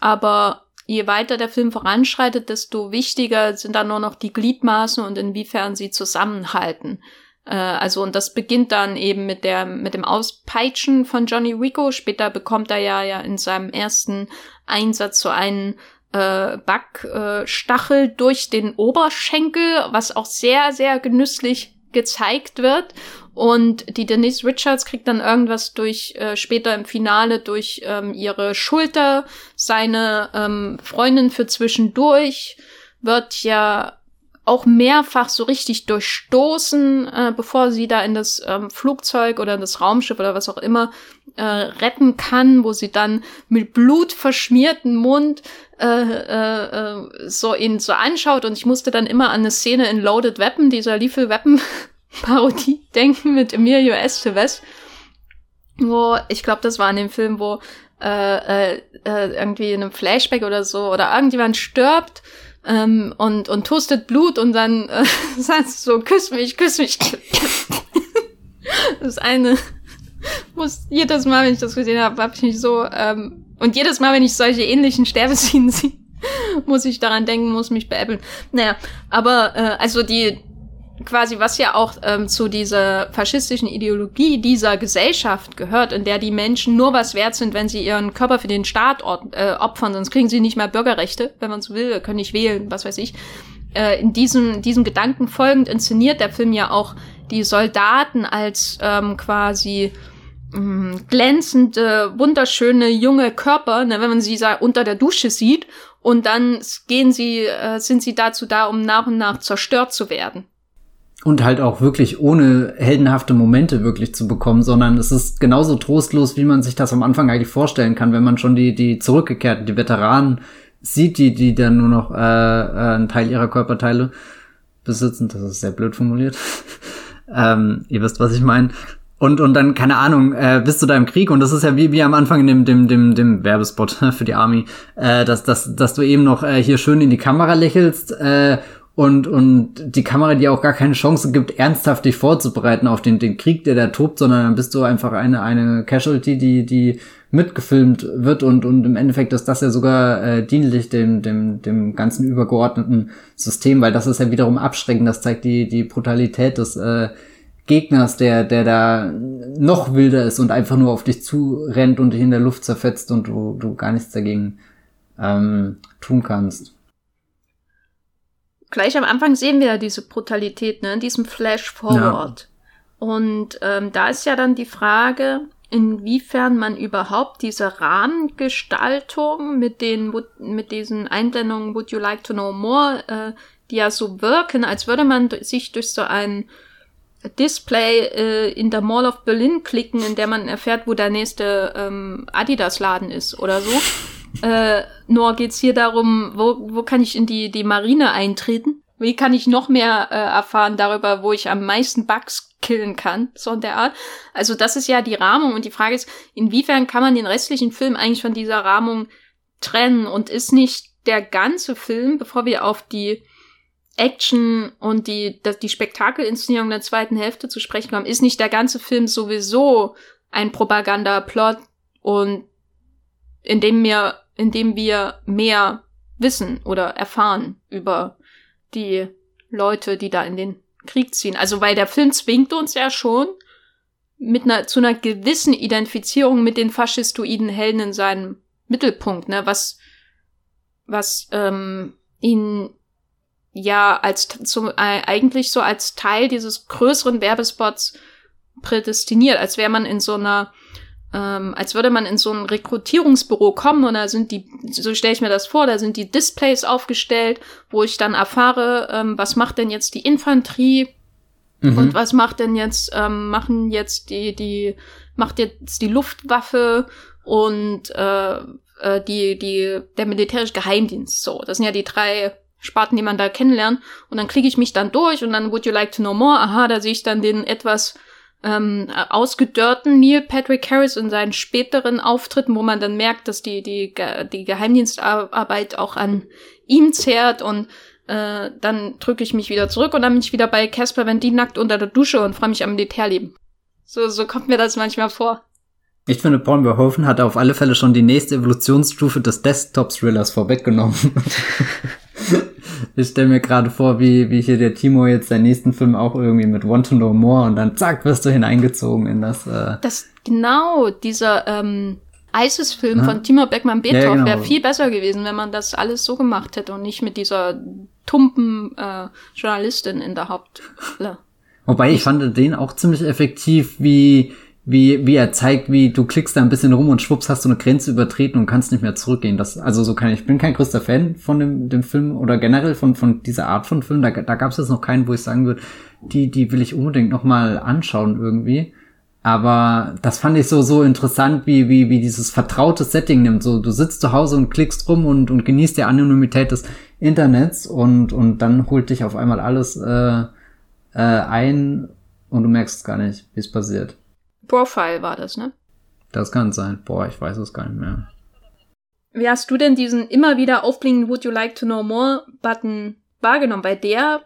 Aber je weiter der Film voranschreitet, desto wichtiger sind dann nur noch die Gliedmaßen und inwiefern sie zusammenhalten. Äh, also, und das beginnt dann eben mit der, mit dem Auspeitschen von Johnny Rico. Später bekommt er ja, ja in seinem ersten Einsatz so einen äh, Backstachel äh, durch den Oberschenkel, was auch sehr, sehr genüsslich gezeigt wird. Und die Denise Richards kriegt dann irgendwas durch, äh, später im Finale durch ähm, ihre Schulter. Seine ähm, Freundin für zwischendurch wird ja auch mehrfach so richtig durchstoßen, äh, bevor sie da in das ähm, Flugzeug oder in das Raumschiff oder was auch immer äh, retten kann, wo sie dann mit Blut verschmierten Mund äh, äh, äh, so ihn so anschaut. Und ich musste dann immer an eine Szene in Loaded Weapon, dieser Lethal Weapon Parodie denken mit Emilio Estevez, wo ich glaube, das war in dem Film, wo äh, äh, äh, irgendwie in einem Flashback oder so oder irgendjemand stirbt ähm, und, und toastet Blut und dann äh, sagst du so, küss mich, küss mich. das eine muss jedes Mal, wenn ich das gesehen habe, habe ich mich so, ähm, und jedes Mal, wenn ich solche ähnlichen Sterbeszenen sehe, muss ich daran denken, muss mich beäppeln. Naja, aber äh, also die, quasi, was ja auch ähm, zu dieser faschistischen Ideologie dieser Gesellschaft gehört, in der die Menschen nur was wert sind, wenn sie ihren Körper für den Staat äh, opfern, sonst kriegen sie nicht mehr Bürgerrechte, wenn man so will, können nicht wählen, was weiß ich. Äh, in diesem, diesem Gedanken folgend inszeniert der Film ja auch die Soldaten als ähm, quasi mh, mm, glänzende, wunderschöne junge Körper, ne, wenn man sie unter der Dusche sieht und dann gehen sie, äh, sind sie dazu da, um nach und nach zerstört zu werden und halt auch wirklich ohne heldenhafte Momente wirklich zu bekommen, sondern es ist genauso trostlos, wie man sich das am Anfang eigentlich vorstellen kann, wenn man schon die, die zurückgekehrten, die Veteranen sieht, die, die dann nur noch äh, äh, einen Teil ihrer Körperteile besitzen. Das ist sehr blöd formuliert. ähm, ihr wisst, was ich meine. Und, und dann, keine Ahnung, äh, bist du da im Krieg und das ist ja wie, wie am Anfang in dem, dem, dem, dem Werbespot für die Army, äh, dass, dass, dass du eben noch äh, hier schön in die Kamera lächelst äh, und, und die Kamera dir auch gar keine Chance gibt, ernsthaft dich vorzubereiten auf den, den Krieg, der da tobt, sondern dann bist du einfach eine, eine Casualty, die, die mitgefilmt wird und, und im Endeffekt ist das ja sogar äh, dienlich dem, dem, dem ganzen übergeordneten System, weil das ist ja wiederum abschreckend, das zeigt die, die Brutalität des äh, Gegners, der, der da noch wilder ist und einfach nur auf dich zurennt und dich in der Luft zerfetzt und du, du gar nichts dagegen ähm, tun kannst gleich am Anfang sehen wir ja diese Brutalität, ne, in diesem Flash Forward. Ja. Und ähm, da ist ja dann die Frage, inwiefern man überhaupt diese Rahmengestaltung mit den mit diesen Einblendungen Would you like to know more, äh, die ja so wirken, als würde man sich durch so ein Display äh, in der Mall of Berlin klicken, in der man erfährt, wo der nächste ähm, Adidas-Laden ist oder so. Äh, nur geht's hier darum, wo, wo kann ich in die, die Marine eintreten? Wie kann ich noch mehr äh, erfahren darüber, wo ich am meisten Bugs killen kann, so in der Art. Also das ist ja die Rahmung und die Frage ist, inwiefern kann man den restlichen Film eigentlich von dieser Rahmung trennen und ist nicht der ganze Film, bevor wir auf die Action und die, die Spektakelinszenierung der zweiten Hälfte zu sprechen kommen, ist nicht der ganze Film sowieso ein Propagandaplot und in dem wir indem wir mehr wissen oder erfahren über die Leute, die da in den Krieg ziehen. Also weil der Film zwingt uns ja schon mit einer zu einer gewissen Identifizierung mit den faschistoiden Helden in seinem Mittelpunkt, ne, was was ähm, ihn ja als zum, äh, eigentlich so als Teil dieses größeren Werbespots prädestiniert, als wäre man in so einer ähm, als würde man in so ein Rekrutierungsbüro kommen und da sind die, so stelle ich mir das vor, da sind die Displays aufgestellt, wo ich dann erfahre, ähm, was macht denn jetzt die Infanterie mhm. und was macht denn jetzt, ähm, machen jetzt die, die, macht jetzt die Luftwaffe und äh, äh, die, die, der militärische Geheimdienst. So, das sind ja die drei Sparten, die man da kennenlernt. Und dann klicke ich mich dann durch und dann Would you like to know more? Aha, da sehe ich dann den etwas ähm, ausgedörrten Neil Patrick Harris in seinen späteren Auftritten, wo man dann merkt, dass die, die, die Geheimdienstarbeit auch an ihm zehrt und äh, dann drücke ich mich wieder zurück und dann bin ich wieder bei Casper Van Dien nackt unter der Dusche und freue mich am Militärleben. So, so kommt mir das manchmal vor. Ich finde, Paul Verhoeven hat auf alle Fälle schon die nächste Evolutionsstufe des Desktop-Thrillers vorweggenommen. ich stelle mir gerade vor, wie, wie hier der Timo jetzt seinen nächsten Film auch irgendwie mit Want to Know More und dann zack, wirst du hineingezogen in das. Äh das genau, dieser ähm, ISIS-Film von Timo Beckmann-Betow ja, genau. wäre viel besser gewesen, wenn man das alles so gemacht hätte und nicht mit dieser tumpen äh, Journalistin in der Hauptrolle. Wobei ich fand den auch ziemlich effektiv, wie wie, wie er zeigt, wie du klickst da ein bisschen rum und schwupps hast du eine Grenze übertreten und kannst nicht mehr zurückgehen. Das, also so kann ich, ich bin kein größter Fan von dem, dem Film oder generell von, von dieser Art von Film. Da, da gab es jetzt noch keinen, wo ich sagen würde, die, die will ich unbedingt nochmal anschauen irgendwie. Aber das fand ich so, so interessant, wie, wie, wie dieses vertraute Setting nimmt. So, du sitzt zu Hause und klickst rum und, und genießt die Anonymität des Internets und, und dann holt dich auf einmal alles äh, äh, ein und du merkst gar nicht, wie es passiert. Profile war das, ne? Das kann sein. Boah, ich weiß es gar nicht mehr. Wie hast du denn diesen immer wieder aufblinkenden Would you like to know more Button wahrgenommen? Weil der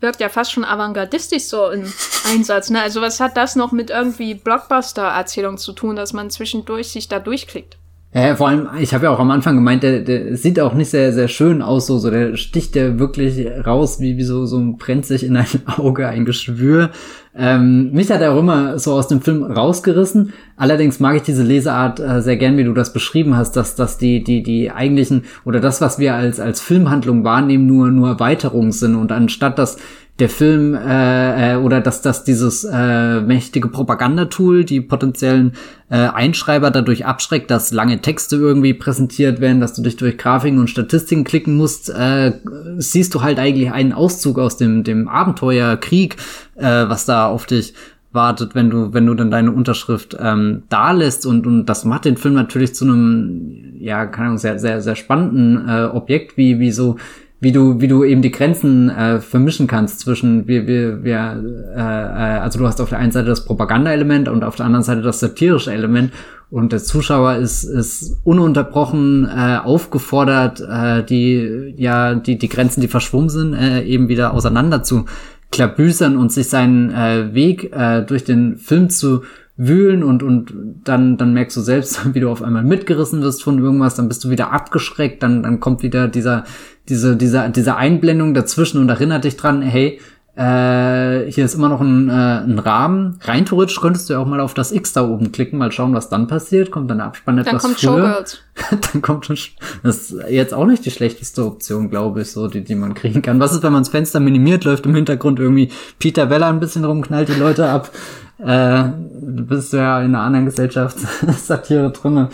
wirkt ja fast schon avantgardistisch so im Einsatz, ne? Also was hat das noch mit irgendwie Blockbuster-Erzählung zu tun, dass man zwischendurch sich da durchklickt? Ja, vor allem, ich habe ja auch am Anfang gemeint, der, der sieht auch nicht sehr, sehr schön aus, so, so der sticht der wirklich raus, wie, wie so, so brennt sich in ein Auge ein Geschwür. Ähm, mich hat er auch immer so aus dem Film rausgerissen. Allerdings mag ich diese Leseart äh, sehr gern, wie du das beschrieben hast, dass, dass die, die, die eigentlichen oder das, was wir als, als Filmhandlung wahrnehmen, nur, nur Erweiterungen sind und anstatt dass der Film äh, äh, oder dass dass dieses äh, mächtige Propagandatool die potenziellen äh, Einschreiber dadurch abschreckt, dass lange Texte irgendwie präsentiert werden, dass du dich durch Grafiken und Statistiken klicken musst, äh, siehst du halt eigentlich einen Auszug aus dem dem Abenteuerkrieg, äh, was da auf dich wartet, wenn du wenn du dann deine Unterschrift ähm, da lässt und und das macht den Film natürlich zu einem ja keine Ahnung sehr sehr sehr spannenden äh, Objekt wie wie so wie du, wie du eben die Grenzen äh, vermischen kannst zwischen wir, wir, wir, äh, äh, also du hast auf der einen Seite das Propaganda-Element und auf der anderen Seite das satirische Element. Und der Zuschauer ist, ist ununterbrochen äh, aufgefordert, äh, die, ja, die, die Grenzen, die verschwommen sind, äh, eben wieder auseinander zu klabüsern und sich seinen äh, Weg äh, durch den Film zu wühlen und, und dann, dann merkst du selbst, wie du auf einmal mitgerissen wirst von irgendwas, dann bist du wieder abgeschreckt, dann, dann kommt wieder dieser, diese, diese, diese Einblendung dazwischen und erinnert dich dran, hey, äh, hier ist immer noch ein, äh, ein Rahmen. Rein theoretisch könntest du ja auch mal auf das X da oben klicken, mal schauen, was dann passiert. Kommt dann der Abspann etwas dann kommt früher. Dann kommt schon, das ist jetzt auch nicht die schlechteste Option, glaube ich, so, die, die man kriegen kann. Was ist, wenn man das Fenster minimiert, läuft im Hintergrund irgendwie Peter Weller ein bisschen rum, knallt die Leute ab. Äh, du bist ja in einer anderen Gesellschaft Satire drinne.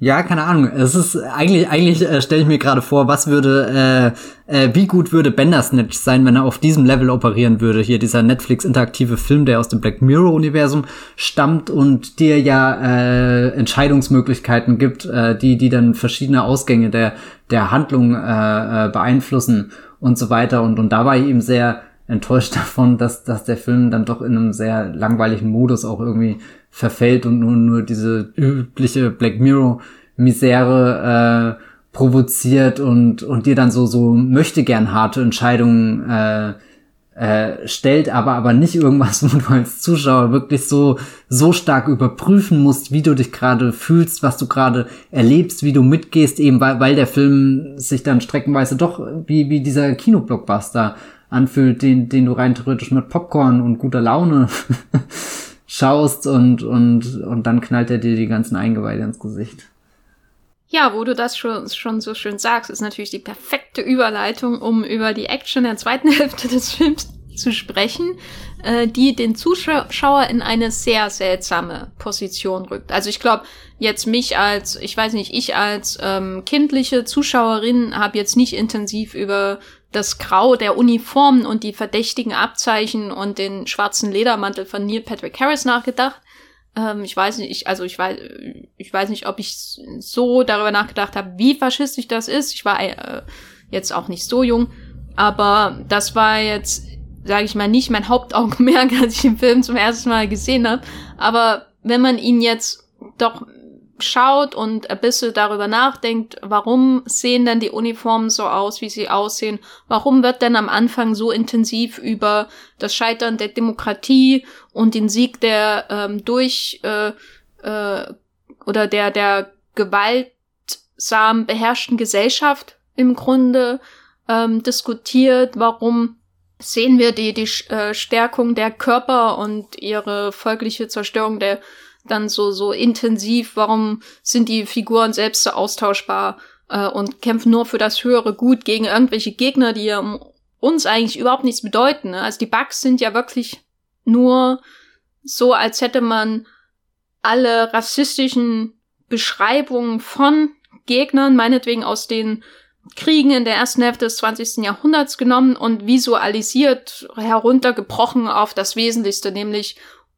Ja, keine Ahnung. Es ist eigentlich, eigentlich äh, stelle ich mir gerade vor, was würde, äh, äh, wie gut würde Bandersnatch sein, wenn er auf diesem Level operieren würde. Hier dieser Netflix interaktive Film, der aus dem Black Mirror Universum stammt und dir ja äh, Entscheidungsmöglichkeiten gibt, äh, die, die dann verschiedene Ausgänge der der Handlung äh, äh, beeinflussen und so weiter. Und und da war ich eben sehr enttäuscht davon, dass dass der Film dann doch in einem sehr langweiligen Modus auch irgendwie verfällt und nur, nur diese übliche Black Mirror Misere äh, provoziert und, und dir dann so, so möchte gern harte Entscheidungen äh, äh, stellt, aber, aber nicht irgendwas, wo du als Zuschauer wirklich so, so stark überprüfen musst, wie du dich gerade fühlst, was du gerade erlebst, wie du mitgehst, eben weil, weil der Film sich dann streckenweise doch wie, wie dieser Kinoblockbuster anfühlt, den, den du rein theoretisch mit Popcorn und guter Laune schaust und, und, und dann knallt er dir die ganzen Eingeweide ins Gesicht. Ja, wo du das schon, schon so schön sagst, ist natürlich die perfekte Überleitung, um über die Action der zweiten Hälfte des Films zu sprechen, äh, die den Zuschauer in eine sehr seltsame Position rückt. Also ich glaube, jetzt mich als, ich weiß nicht, ich als ähm, kindliche Zuschauerin habe jetzt nicht intensiv über das Grau der Uniformen und die verdächtigen Abzeichen und den schwarzen Ledermantel von Neil Patrick Harris nachgedacht. Ähm, ich weiß nicht, ich, also ich weiß, ich weiß nicht, ob ich so darüber nachgedacht habe, wie faschistisch das ist. Ich war äh, jetzt auch nicht so jung, aber das war jetzt sage ich mal, nicht mein Hauptaugenmerk, als ich den Film zum ersten Mal gesehen habe. Aber wenn man ihn jetzt doch schaut und ein bisschen darüber nachdenkt, warum sehen denn die Uniformen so aus, wie sie aussehen? Warum wird denn am Anfang so intensiv über das Scheitern der Demokratie und den Sieg der ähm, durch äh, äh, oder der der gewaltsam beherrschten Gesellschaft im Grunde ähm, diskutiert? Warum sehen wir die die äh, Stärkung der Körper und ihre folgliche Zerstörung der dann so, so intensiv? Warum sind die Figuren selbst so austauschbar äh, und kämpfen nur für das höhere Gut gegen irgendwelche Gegner, die ja uns eigentlich überhaupt nichts bedeuten? Ne? Also die Bugs sind ja wirklich nur so, als hätte man alle rassistischen Beschreibungen von Gegnern, meinetwegen aus den Kriegen in der ersten Hälfte des 20. Jahrhunderts genommen und visualisiert, heruntergebrochen auf das Wesentlichste, nämlich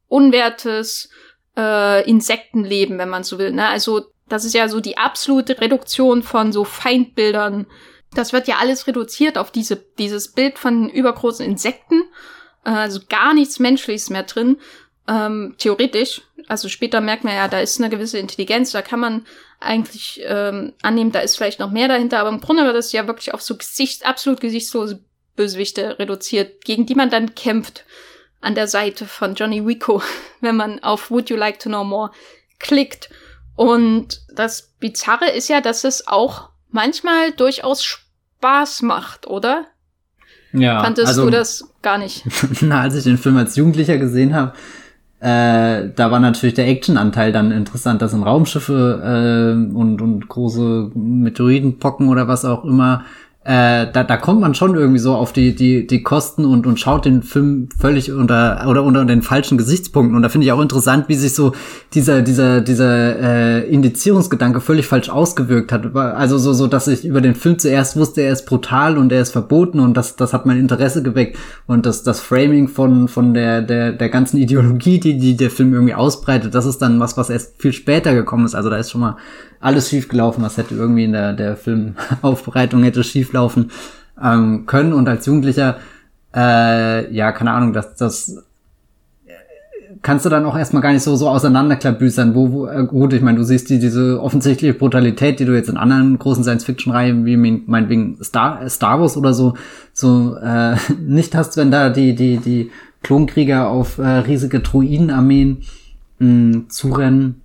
unwertes, äh, Insektenleben, wenn man so will. Ne? Also das ist ja so die absolute Reduktion von so Feindbildern. Das wird ja alles reduziert auf diese, dieses Bild von übergroßen Insekten. Äh, also gar nichts Menschliches mehr drin. Ähm, theoretisch. Also später merkt man ja, da ist eine gewisse Intelligenz, da kann man eigentlich ähm, annehmen, da ist vielleicht noch mehr dahinter, aber im Grunde wird das ja wirklich auf so Gesicht, absolut gesichtslose Bösewichte reduziert, gegen die man dann kämpft an der Seite von Johnny Rico, wenn man auf Would You Like to Know More klickt. Und das Bizarre ist ja, dass es auch manchmal durchaus Spaß macht, oder? Ja. Fandest also, du das gar nicht? Na, als ich den Film als Jugendlicher gesehen habe, äh, da war natürlich der Actionanteil dann interessant, dass in Raumschiffe äh, und, und große Meteoritenpocken oder was auch immer äh, da, da kommt man schon irgendwie so auf die, die, die Kosten und, und schaut den Film völlig unter oder unter den falschen Gesichtspunkten. Und da finde ich auch interessant, wie sich so dieser, dieser, dieser äh, Indizierungsgedanke völlig falsch ausgewirkt hat. Also so, so, dass ich über den Film zuerst wusste, er ist brutal und er ist verboten und das, das hat mein Interesse geweckt. Und das, das Framing von, von der, der, der ganzen Ideologie, die, die der Film irgendwie ausbreitet, das ist dann was, was erst viel später gekommen ist. Also da ist schon mal alles schief gelaufen, was hätte irgendwie in der, der Filmaufbereitung hätte schief laufen ähm, können. Und als Jugendlicher, äh, ja, keine Ahnung, das, das kannst du dann auch erstmal gar nicht so, so auseinanderklabüsern, wo, wo äh, gut, ich meine, du siehst die, diese offensichtliche Brutalität, die du jetzt in anderen großen Science-Fiction-Reihen, wie meinetwegen Star, Star Wars oder so, so äh, nicht hast, wenn da die, die, die Klonkrieger auf äh, riesige Druidenarmeen mh, zurennen.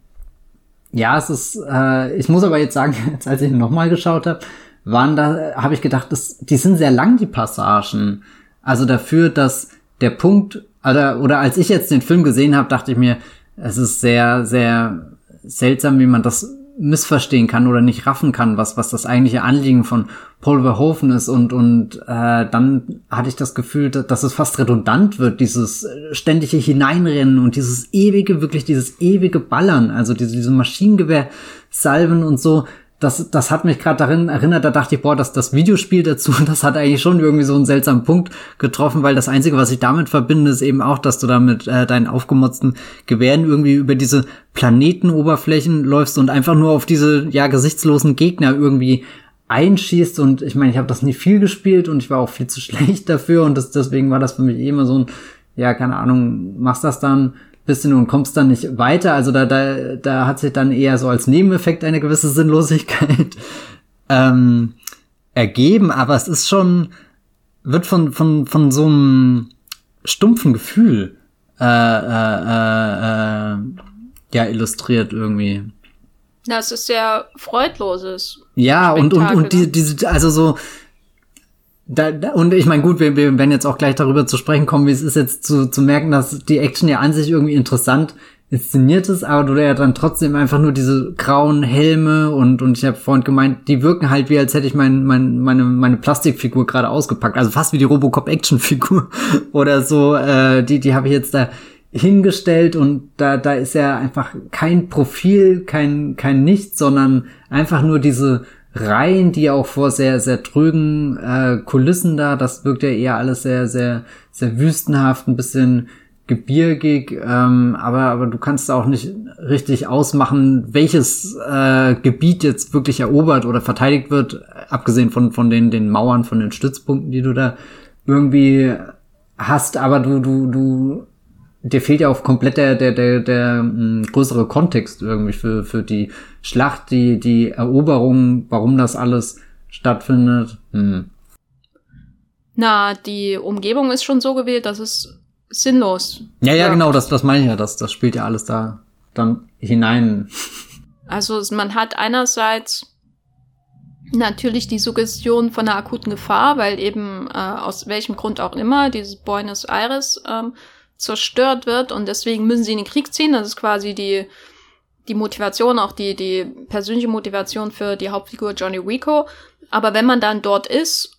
Ja, es ist, äh, ich muss aber jetzt sagen, jetzt als ich nochmal geschaut habe, waren da, habe ich gedacht, das, die sind sehr lang, die Passagen. Also dafür, dass der Punkt, oder, oder als ich jetzt den Film gesehen habe, dachte ich mir, es ist sehr, sehr seltsam, wie man das missverstehen kann oder nicht raffen kann, was, was das eigentliche Anliegen von Paul Verhoeven ist und, und äh, dann hatte ich das Gefühl, dass, dass es fast redundant wird, dieses ständige Hineinrennen und dieses ewige, wirklich dieses ewige Ballern, also diese, diese Maschinengewehr-Salven und so, das, das hat mich gerade darin erinnert, da dachte ich, boah, das, das Videospiel dazu, das hat eigentlich schon irgendwie so einen seltsamen Punkt getroffen, weil das Einzige, was ich damit verbinde, ist eben auch, dass du da mit äh, deinen aufgemotzten Gewehren irgendwie über diese Planetenoberflächen läufst und einfach nur auf diese, ja, gesichtslosen Gegner irgendwie einschießt. Und ich meine, ich habe das nie viel gespielt und ich war auch viel zu schlecht dafür. Und das, deswegen war das für mich eh immer so ein, ja, keine Ahnung, machst das dann bisschen und kommst dann nicht weiter. Also da, da, da hat sich dann eher so als Nebeneffekt eine gewisse Sinnlosigkeit ähm, ergeben, aber es ist schon, wird von, von, von so einem stumpfen Gefühl äh, äh, äh, äh, ja illustriert irgendwie. Das ist sehr freudloses. Ja, und, und, und die, diese, also so, da, da, und ich meine, gut, wir, wir werden jetzt auch gleich darüber zu sprechen kommen, wie es ist jetzt zu, zu merken, dass die Action ja an sich irgendwie interessant inszeniert ist, aber du ja dann trotzdem einfach nur diese grauen Helme und und ich habe vorhin gemeint, die wirken halt wie als hätte ich mein, mein, meine meine Plastikfigur gerade ausgepackt, also fast wie die Robocop Actionfigur oder so. Äh, die die habe ich jetzt da hingestellt und da da ist ja einfach kein Profil, kein kein Nichts, sondern einfach nur diese Reihen, die auch vor sehr, sehr trögen äh, Kulissen da, das wirkt ja eher alles sehr, sehr, sehr wüstenhaft, ein bisschen gebirgig, ähm, aber, aber du kannst auch nicht richtig ausmachen, welches äh, Gebiet jetzt wirklich erobert oder verteidigt wird, abgesehen von, von den, den Mauern, von den Stützpunkten, die du da irgendwie hast, aber du, du, du, dir fehlt ja auch komplett der, der, der, der mh, größere Kontext irgendwie für, für die Schlacht, die, die Eroberung, warum das alles stattfindet. Hm. Na, die Umgebung ist schon so gewählt, dass es sinnlos. Ja, ja, genau, das, das meine ich ja, das, das spielt ja alles da dann hinein. Also man hat einerseits natürlich die Suggestion von einer akuten Gefahr, weil eben äh, aus welchem Grund auch immer dieses Buenos Aires ähm, zerstört wird und deswegen müssen sie in den Krieg ziehen. Das ist quasi die die Motivation, auch die die persönliche Motivation für die Hauptfigur Johnny Rico. Aber wenn man dann dort ist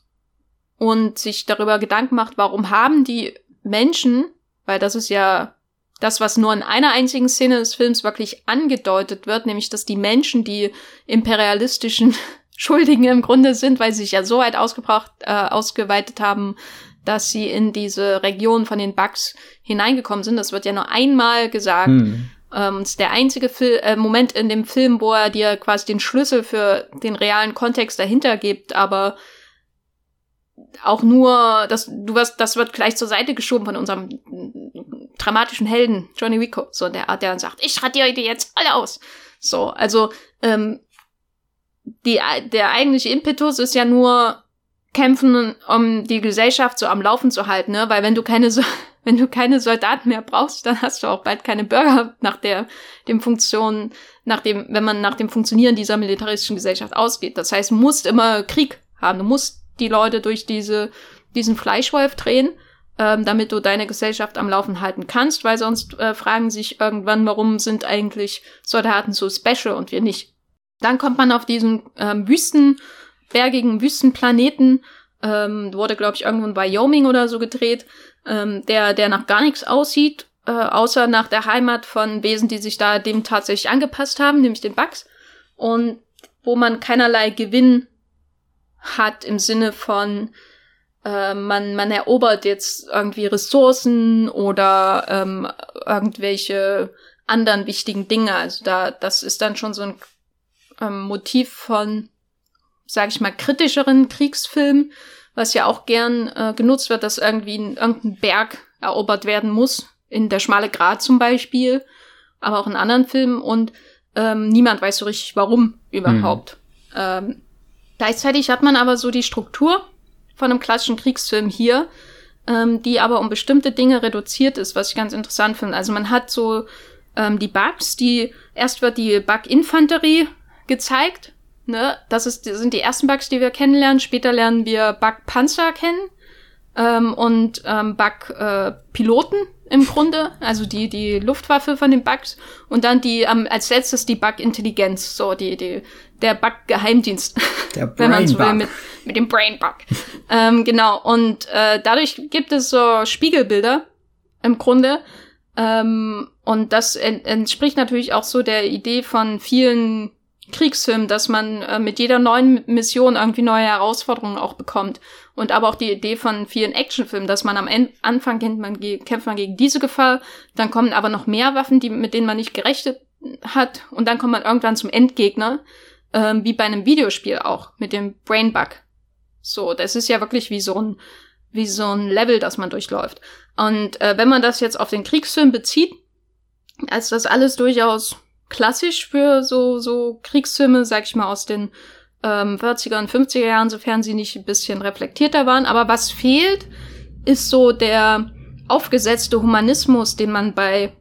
und sich darüber Gedanken macht, warum haben die Menschen, weil das ist ja das, was nur in einer einzigen Szene des Films wirklich angedeutet wird, nämlich dass die Menschen, die imperialistischen Schuldigen im Grunde sind, weil sie sich ja so weit ausgebracht, äh, ausgeweitet haben, dass sie in diese Region von den Bugs hineingekommen sind. Das wird ja nur einmal gesagt. Hm. Ähm, ist der einzige Fil äh, Moment in dem Film, wo er dir quasi den Schlüssel für den realen Kontext dahinter gibt, aber auch nur, das, du wirst, das wird gleich zur Seite geschoben von unserem dramatischen Helden, Johnny Rico. So, der Art, der dann sagt, ich radiere die jetzt alle aus. So, also, ähm, die, der eigentliche Impetus ist ja nur kämpfen, um die Gesellschaft so am Laufen zu halten, ne? Weil wenn du keine, so wenn du keine Soldaten mehr brauchst, dann hast du auch bald keine Bürger nach der, dem Funktion, nach dem, wenn man nach dem Funktionieren dieser militaristischen Gesellschaft ausgeht. Das heißt, musst immer Krieg haben. Du musst die Leute durch diese, diesen Fleischwolf drehen, ähm, damit du deine Gesellschaft am Laufen halten kannst, weil sonst äh, fragen sich irgendwann, warum sind eigentlich Soldaten so special und wir nicht. Dann kommt man auf diesen ähm, Wüsten, bergigen Wüstenplaneten, ähm, wurde, glaube ich, irgendwo in Wyoming oder so gedreht, ähm, der, der nach gar nichts aussieht, äh, außer nach der Heimat von Wesen, die sich da dem tatsächlich angepasst haben, nämlich den Bugs. Und wo man keinerlei Gewinn hat im Sinne von, äh, man, man erobert jetzt irgendwie Ressourcen oder ähm, irgendwelche anderen wichtigen Dinge. Also da, das ist dann schon so ein ähm, Motiv von, sag ich mal, kritischeren Kriegsfilmen, was ja auch gern äh, genutzt wird, dass irgendwie ein, irgendein Berg erobert werden muss, in der schmale Grat zum Beispiel, aber auch in anderen Filmen und ähm, niemand weiß so richtig, warum überhaupt. Mhm. Ähm, gleichzeitig hat man aber so die Struktur von einem klassischen Kriegsfilm hier, ähm, die aber um bestimmte Dinge reduziert ist, was ich ganz interessant finde. Also man hat so ähm, die Bugs, die erst wird die Bug-Infanterie gezeigt. Ne? Das, ist, das sind die ersten Bugs, die wir kennenlernen. Später lernen wir Bug-Panzer kennen ähm, und ähm, Bug-Piloten äh, im Grunde, also die, die Luftwaffe von den Bugs. Und dann die ähm, als letztes die Bug-Intelligenz, so die, die, der Bug-Geheimdienst. Der Brain wenn man so will, mit, mit dem Brain-Bug. ähm, genau, und äh, dadurch gibt es so Spiegelbilder im Grunde. Ähm, und das entspricht natürlich auch so der Idee von vielen Kriegsfilm, dass man äh, mit jeder neuen Mission irgendwie neue Herausforderungen auch bekommt. Und aber auch die Idee von vielen Actionfilmen, dass man am End Anfang kämpft man, kämpft man gegen diese Gefahr, dann kommen aber noch mehr Waffen, die, mit denen man nicht gerechnet hat, und dann kommt man irgendwann zum Endgegner, ähm, wie bei einem Videospiel auch, mit dem Brainbug. So, das ist ja wirklich wie so ein, wie so ein Level, das man durchläuft. Und äh, wenn man das jetzt auf den Kriegsfilm bezieht, ist das alles durchaus klassisch für so, so Kriegsfilme, sag ich mal, aus den ähm, 40er und 50er Jahren, sofern sie nicht ein bisschen reflektierter waren. Aber was fehlt, ist so der aufgesetzte Humanismus, den man bei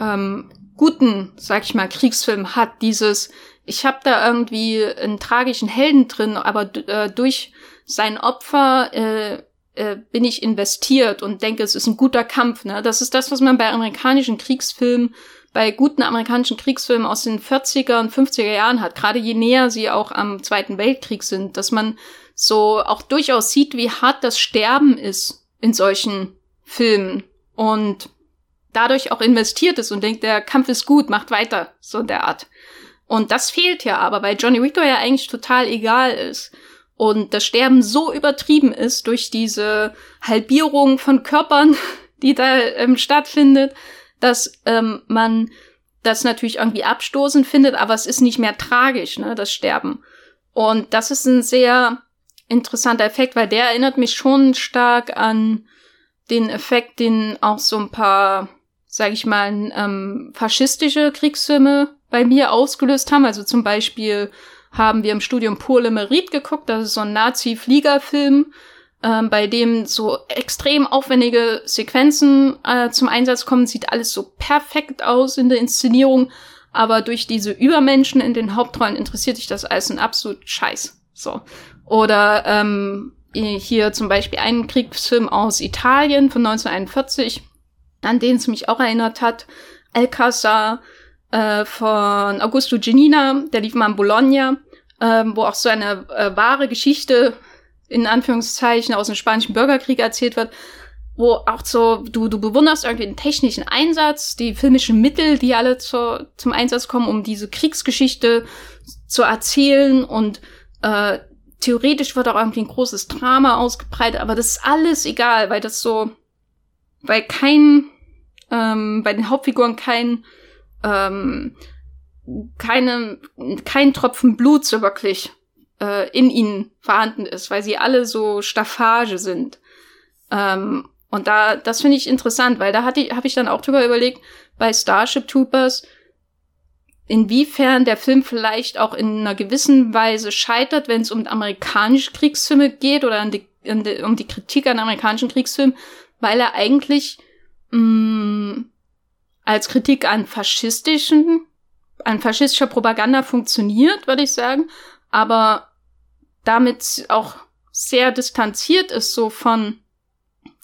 ähm, guten, sag ich mal, Kriegsfilmen hat. Dieses, ich habe da irgendwie einen tragischen Helden drin, aber äh, durch sein Opfer äh, äh, bin ich investiert und denke, es ist ein guter Kampf. Ne? Das ist das, was man bei amerikanischen Kriegsfilmen bei guten amerikanischen Kriegsfilmen aus den 40er und 50er Jahren hat, gerade je näher sie auch am Zweiten Weltkrieg sind, dass man so auch durchaus sieht, wie hart das Sterben ist in solchen Filmen und dadurch auch investiert ist und denkt, der Kampf ist gut, macht weiter, so in der Art. Und das fehlt ja aber, weil Johnny Rico ja eigentlich total egal ist. Und das Sterben so übertrieben ist durch diese Halbierung von Körpern, die da ähm, stattfindet, dass ähm, man das natürlich irgendwie abstoßend findet, aber es ist nicht mehr tragisch, ne, das Sterben. Und das ist ein sehr interessanter Effekt, weil der erinnert mich schon stark an den Effekt, den auch so ein paar, sag ich mal, ähm, faschistische Kriegsfilme bei mir ausgelöst haben. Also zum Beispiel haben wir im Studium Pour le Mérite geguckt, das ist so ein Nazi-Fliegerfilm, ähm, bei dem so extrem aufwendige Sequenzen äh, zum Einsatz kommen. Sieht alles so perfekt aus in der Inszenierung, aber durch diese Übermenschen in den Hauptrollen interessiert sich das alles ein absolut Scheiß. So. Oder ähm, hier zum Beispiel einen Kriegsfilm aus Italien von 1941, an den es mich auch erinnert hat. Alcazar äh, von Augusto Genina, der lief mal in Bologna, äh, wo auch so eine äh, wahre Geschichte in Anführungszeichen aus dem spanischen Bürgerkrieg erzählt wird, wo auch so, du, du bewunderst irgendwie den technischen Einsatz, die filmischen Mittel, die alle zu, zum Einsatz kommen, um diese Kriegsgeschichte zu erzählen. Und äh, theoretisch wird auch irgendwie ein großes Drama ausgebreitet, aber das ist alles egal, weil das so, weil kein, ähm, bei den Hauptfiguren kein, ähm, keine, kein Tropfen Blut so wirklich äh, in ihnen vorhanden ist, weil sie alle so Staffage sind. Ähm, und da, das finde ich interessant, weil da hatte habe ich dann auch drüber überlegt, bei Starship Troopers, inwiefern der Film vielleicht auch in einer gewissen Weise scheitert, wenn es um amerikanische Kriegsfilme geht oder die, die, um die Kritik an amerikanischen Kriegsfilmen, weil er eigentlich mh, mm, als Kritik an faschistischen, an faschistischer Propaganda funktioniert, würde ich sagen, aber damit auch sehr distanziert ist so von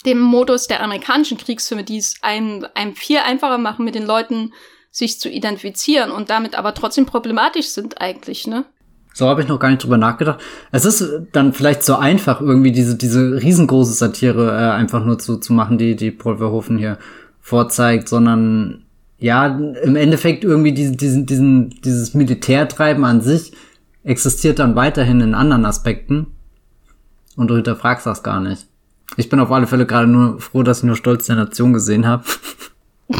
dem Modus der amerikanischen Kriegsfilme, die es einem, einem viel einfacher machen, mit den Leuten sich zu identifizieren und damit aber trotzdem problematisch sind eigentlich, ne? So habe ich noch gar nicht drüber nachgedacht. Es ist dann vielleicht so einfach, irgendwie diese, diese riesengroße Satire äh, einfach nur zu, zu machen, die, die Paul Verhoeven hier vorzeigt, sondern ja, im Endeffekt irgendwie diesen, diesen, diesen, dieses Militärtreiben an sich existiert dann weiterhin in anderen Aspekten und du hinterfragst das gar nicht. Ich bin auf alle Fälle gerade nur froh, dass ich nur Stolz der Nation gesehen habe.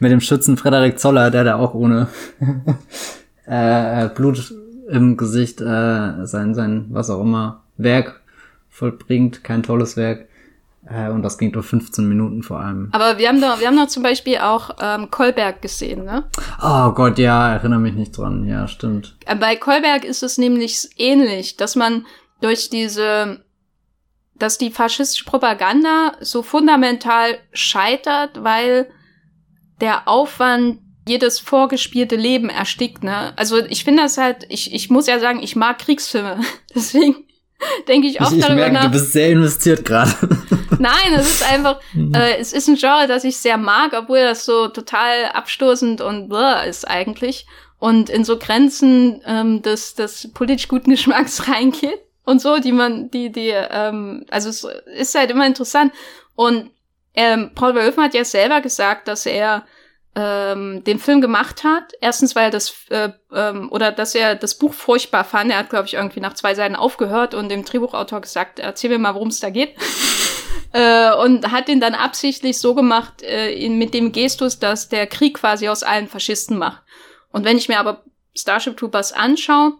Mit dem Schützen Frederik Zoller, der da auch ohne äh, Blut im Gesicht äh, sein, sein, was auch immer, Werk vollbringt. Kein tolles Werk. Äh, und das ging durch 15 Minuten vor allem. Aber wir haben doch, wir haben doch zum Beispiel auch ähm, Kolberg gesehen, ne? Oh Gott, ja, erinnere mich nicht dran. Ja, stimmt. Äh, bei Kolberg ist es nämlich ähnlich, dass man durch diese, dass die faschistische Propaganda so fundamental scheitert, weil der Aufwand jedes vorgespielte Leben erstickt, ne? Also ich finde das halt, ich, ich muss ja sagen, ich mag Kriegsfilme. Deswegen denke ich auch ich, ich darüber merke, nach. Du bist sehr investiert gerade. Nein, es ist einfach, mhm. äh, es ist ein Genre, das ich sehr mag, obwohl das so total abstoßend und bläh ist eigentlich. Und in so Grenzen ähm, des, des politisch guten Geschmacks reingeht und so, die man, die, die, ähm, also es ist halt immer interessant. Und ähm, Paul Verhoeven hat ja selber gesagt, dass er ähm, den Film gemacht hat. Erstens, weil er das äh, ähm, oder dass er das Buch furchtbar fand. Er hat, glaube ich, irgendwie nach zwei Seiten aufgehört und dem Drehbuchautor gesagt, erzähl mir mal, worum es da geht. äh, und hat ihn dann absichtlich so gemacht, äh, in, mit dem Gestus, dass der Krieg quasi aus allen Faschisten macht. Und wenn ich mir aber Starship Troopers anschaue,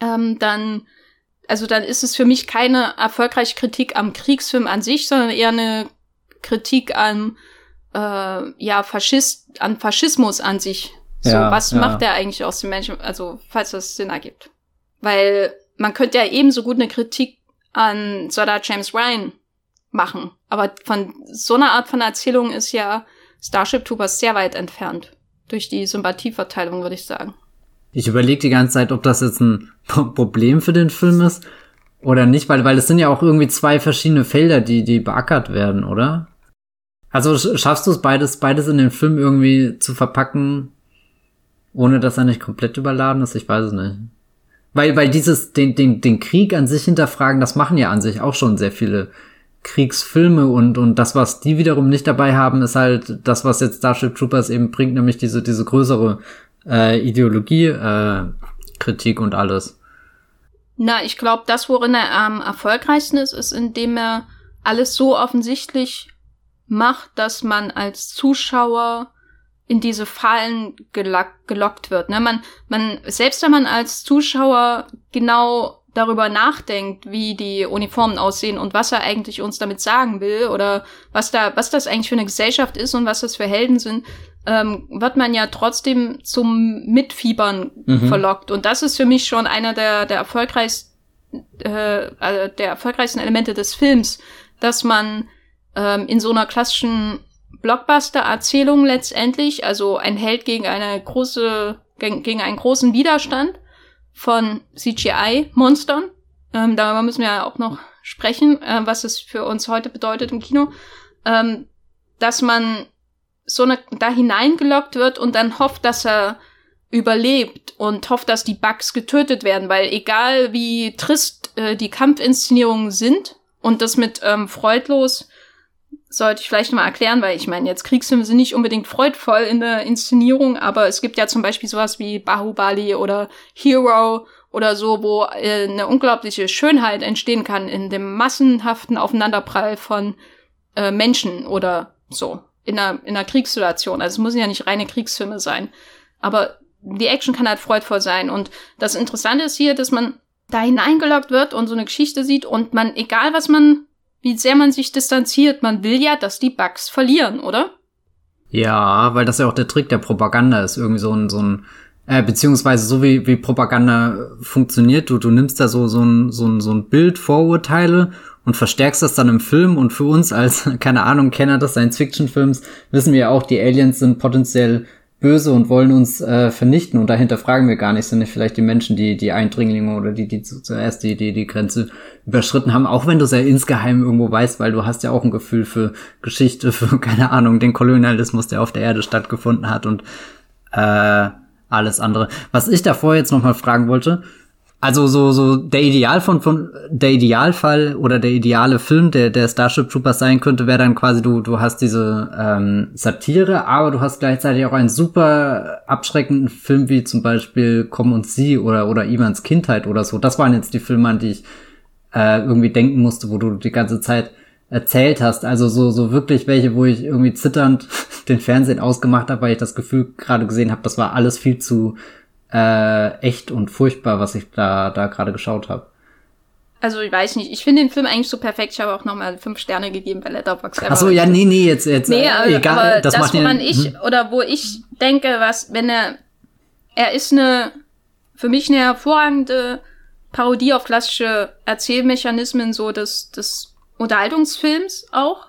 ähm, dann also dann ist es für mich keine erfolgreiche Kritik am Kriegsfilm an sich, sondern eher eine Kritik an äh, ja, Faschist, an Faschismus an sich. So, ja, was ja. macht der eigentlich aus den Menschen, also falls das Sinn ergibt. Weil man könnte ja ebenso gut eine Kritik an Soda James Ryan machen. Aber von so einer Art von Erzählung ist ja Starship Troopers sehr weit entfernt. Durch die Sympathieverteilung, würde ich sagen. Ich überlege die ganze Zeit, ob das jetzt ein Problem für den Film ist oder nicht, weil, weil es sind ja auch irgendwie zwei verschiedene Felder, die, die beackert werden, oder? Also schaffst du es beides, beides in den Film irgendwie zu verpacken, ohne dass er nicht komplett überladen ist? Ich weiß es nicht. Weil, weil dieses, den, den, den Krieg an sich hinterfragen, das machen ja an sich auch schon sehr viele Kriegsfilme und, und das, was die wiederum nicht dabei haben, ist halt das, was jetzt Starship Troopers eben bringt, nämlich diese, diese größere äh, Ideologie, äh, Kritik und alles. Na, ich glaube, das, worin er am erfolgreichsten ist, ist, indem er alles so offensichtlich macht, dass man als Zuschauer in diese Fallen gelockt, wird. Ne? Man, man, selbst wenn man als Zuschauer genau darüber nachdenkt, wie die Uniformen aussehen und was er eigentlich uns damit sagen will oder was da, was das eigentlich für eine Gesellschaft ist und was das für Helden sind, ähm, wird man ja trotzdem zum Mitfiebern mhm. verlockt. Und das ist für mich schon einer der, der erfolgreichsten, äh, also der erfolgreichsten Elemente des Films, dass man ähm, in so einer klassischen Blockbuster-Erzählung letztendlich, also ein Held gegen eine große, gegen, einen großen Widerstand, von CGI-Monstern. Ähm, darüber müssen wir ja auch noch sprechen, äh, was es für uns heute bedeutet im Kino. Ähm, dass man so eine, da hineingelockt wird und dann hofft, dass er überlebt und hofft, dass die Bugs getötet werden, weil egal wie trist äh, die Kampfinszenierungen sind und das mit ähm, freudlos sollte ich vielleicht mal erklären, weil ich meine, jetzt Kriegsfilme sind nicht unbedingt freudvoll in der Inszenierung, aber es gibt ja zum Beispiel sowas wie Bahubali oder Hero oder so, wo äh, eine unglaubliche Schönheit entstehen kann in dem massenhaften Aufeinanderprall von äh, Menschen oder so in einer, in einer Kriegssituation. Also es müssen ja nicht reine Kriegsfilme sein, aber die Action kann halt freudvoll sein. Und das Interessante ist hier, dass man da hineingeloggt wird und so eine Geschichte sieht und man, egal was man wie sehr man sich distanziert. Man will ja, dass die Bugs verlieren, oder? Ja, weil das ja auch der Trick der Propaganda ist. Irgendwie so ein, so ein, äh, beziehungsweise so wie, wie Propaganda funktioniert. Du, du nimmst da so, so ein, so ein, so ein Bild, Vorurteile und verstärkst das dann im Film. Und für uns als, keine Ahnung, Kenner des Science-Fiction-Films wissen wir ja auch, die Aliens sind potenziell böse und wollen uns äh, vernichten und dahinter fragen wir gar nicht, sind vielleicht die Menschen, die die Eindringlinge oder die die zuerst die die die Grenze überschritten haben, auch wenn du es ja insgeheim irgendwo weißt, weil du hast ja auch ein Gefühl für Geschichte, für keine Ahnung, den Kolonialismus, der auf der Erde stattgefunden hat und äh, alles andere. Was ich davor jetzt noch mal fragen wollte, also so, so der Ideal von, von der Idealfall oder der ideale Film, der, der Starship Troopers sein könnte, wäre dann quasi, du, du hast diese ähm, Satire, aber du hast gleichzeitig auch einen super abschreckenden Film wie zum Beispiel Komm und Sie oder, oder Ivans Kindheit oder so. Das waren jetzt die Filme, an die ich äh, irgendwie denken musste, wo du die ganze Zeit erzählt hast. Also so, so wirklich welche, wo ich irgendwie zitternd den Fernsehen ausgemacht habe, weil ich das Gefühl gerade gesehen habe, das war alles viel zu äh, echt und furchtbar, was ich da, da gerade geschaut habe. Also ich weiß nicht, ich finde den Film eigentlich so perfekt. Ich habe auch nochmal fünf Sterne gegeben bei Letterboxd. Achso, ja, nee, nee, jetzt, jetzt nee, äh, egal. Aber das, das woran den, ich, hm. oder wo ich denke, was, wenn er, er ist eine, für mich eine hervorragende Parodie auf klassische Erzählmechanismen so des, des Unterhaltungsfilms auch.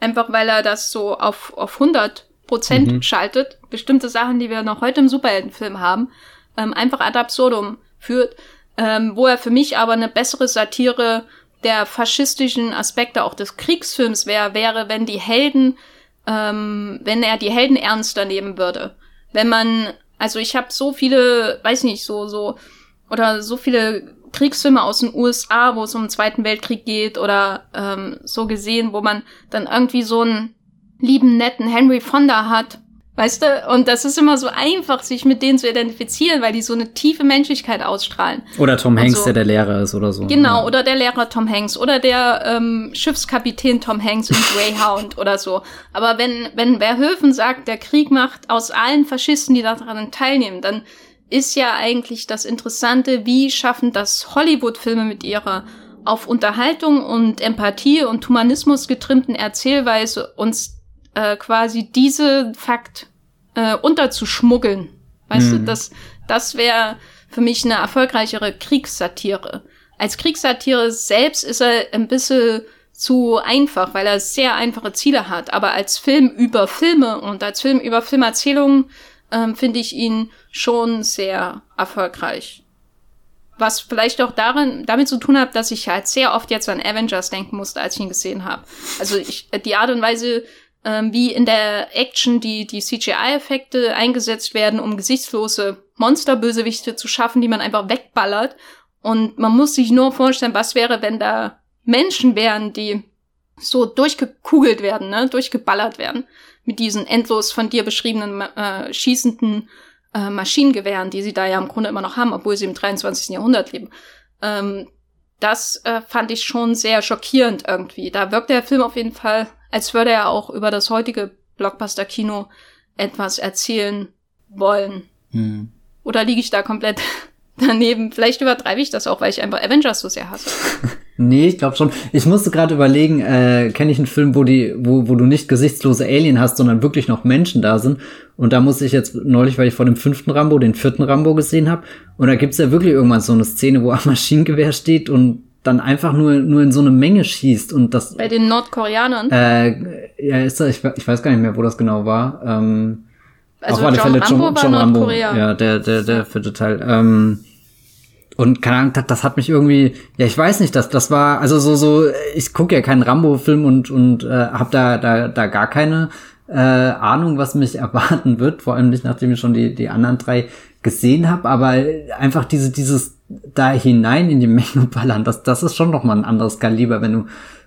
Einfach weil er das so auf, auf 100 Prozent mhm. schaltet. Bestimmte Sachen, die wir noch heute im Superheldenfilm haben ähm, einfach ad absurdum führt, ähm, wo er für mich aber eine bessere Satire der faschistischen Aspekte auch des Kriegsfilms wäre, wäre, wenn die Helden, ähm, wenn er die Helden ernster nehmen würde. Wenn man, also ich habe so viele, weiß nicht, so, so, oder so viele Kriegsfilme aus den USA, wo es um den Zweiten Weltkrieg geht, oder ähm, so gesehen, wo man dann irgendwie so einen lieben, netten Henry Fonda hat, Weißt du? Und das ist immer so einfach, sich mit denen zu identifizieren, weil die so eine tiefe Menschlichkeit ausstrahlen. Oder Tom Hanks, so. der der Lehrer ist oder so. Genau, ja. oder der Lehrer Tom Hanks oder der ähm, Schiffskapitän Tom Hanks in Greyhound oder so. Aber wenn, wenn Verhöfen sagt, der Krieg macht aus allen Faschisten, die daran teilnehmen, dann ist ja eigentlich das Interessante, wie schaffen das Hollywood-Filme mit ihrer auf Unterhaltung und Empathie und Humanismus getrimmten Erzählweise uns äh, quasi diese Fakt äh, unterzuschmuggeln. Weißt mhm. du, das, das wäre für mich eine erfolgreichere Kriegssatire. Als Kriegssatire selbst ist er ein bisschen zu einfach, weil er sehr einfache Ziele hat. Aber als Film über Filme und als Film über Filmerzählungen ähm, finde ich ihn schon sehr erfolgreich. Was vielleicht auch darin, damit zu tun hat, dass ich halt sehr oft jetzt an Avengers denken musste, als ich ihn gesehen habe. Also ich, die Art und Weise, ähm, wie in der Action die, die CGI-Effekte eingesetzt werden, um gesichtslose Monsterbösewichte zu schaffen, die man einfach wegballert. Und man muss sich nur vorstellen, was wäre, wenn da Menschen wären, die so durchgekugelt werden, ne, durchgeballert werden mit diesen endlos von dir beschriebenen äh, schießenden äh, Maschinengewehren, die sie da ja im Grunde immer noch haben, obwohl sie im 23. Jahrhundert leben. Ähm, das äh, fand ich schon sehr schockierend irgendwie. Da wirkt der Film auf jeden Fall als würde er auch über das heutige Blockbuster-Kino etwas erzählen wollen. Hm. Oder liege ich da komplett daneben. Vielleicht übertreibe ich das auch, weil ich einfach Avengers so sehr hasse. nee, ich glaube schon. Ich musste gerade überlegen, äh, kenne ich einen Film, wo die, wo, wo du nicht gesichtslose Alien hast, sondern wirklich noch Menschen da sind. Und da musste ich jetzt neulich, weil ich vor dem fünften Rambo den vierten Rambo gesehen habe. Und da gibt's ja wirklich irgendwann so eine Szene, wo am Maschinengewehr steht und dann einfach nur, nur in so eine Menge schießt und das. Bei den Nordkoreanern? Äh, ja, ist das, ich, ich weiß gar nicht mehr, wo das genau war. Ähm, also auf alle John Fälle Rambo John, John Rambo. Ja, der, der, der vierte Teil. Ähm, und keine Ahnung, das, das hat mich irgendwie, ja, ich weiß nicht, das, das war, also so, so, ich gucke ja keinen Rambo-Film und, und äh, habe da, da, da gar keine äh, Ahnung, was mich erwarten wird, vor allem nicht, nachdem ich schon die, die anderen drei gesehen habe, aber einfach diese, dieses da hinein in die Menge ballern, das, das ist schon noch mal ein anderes Kaliber, wenn du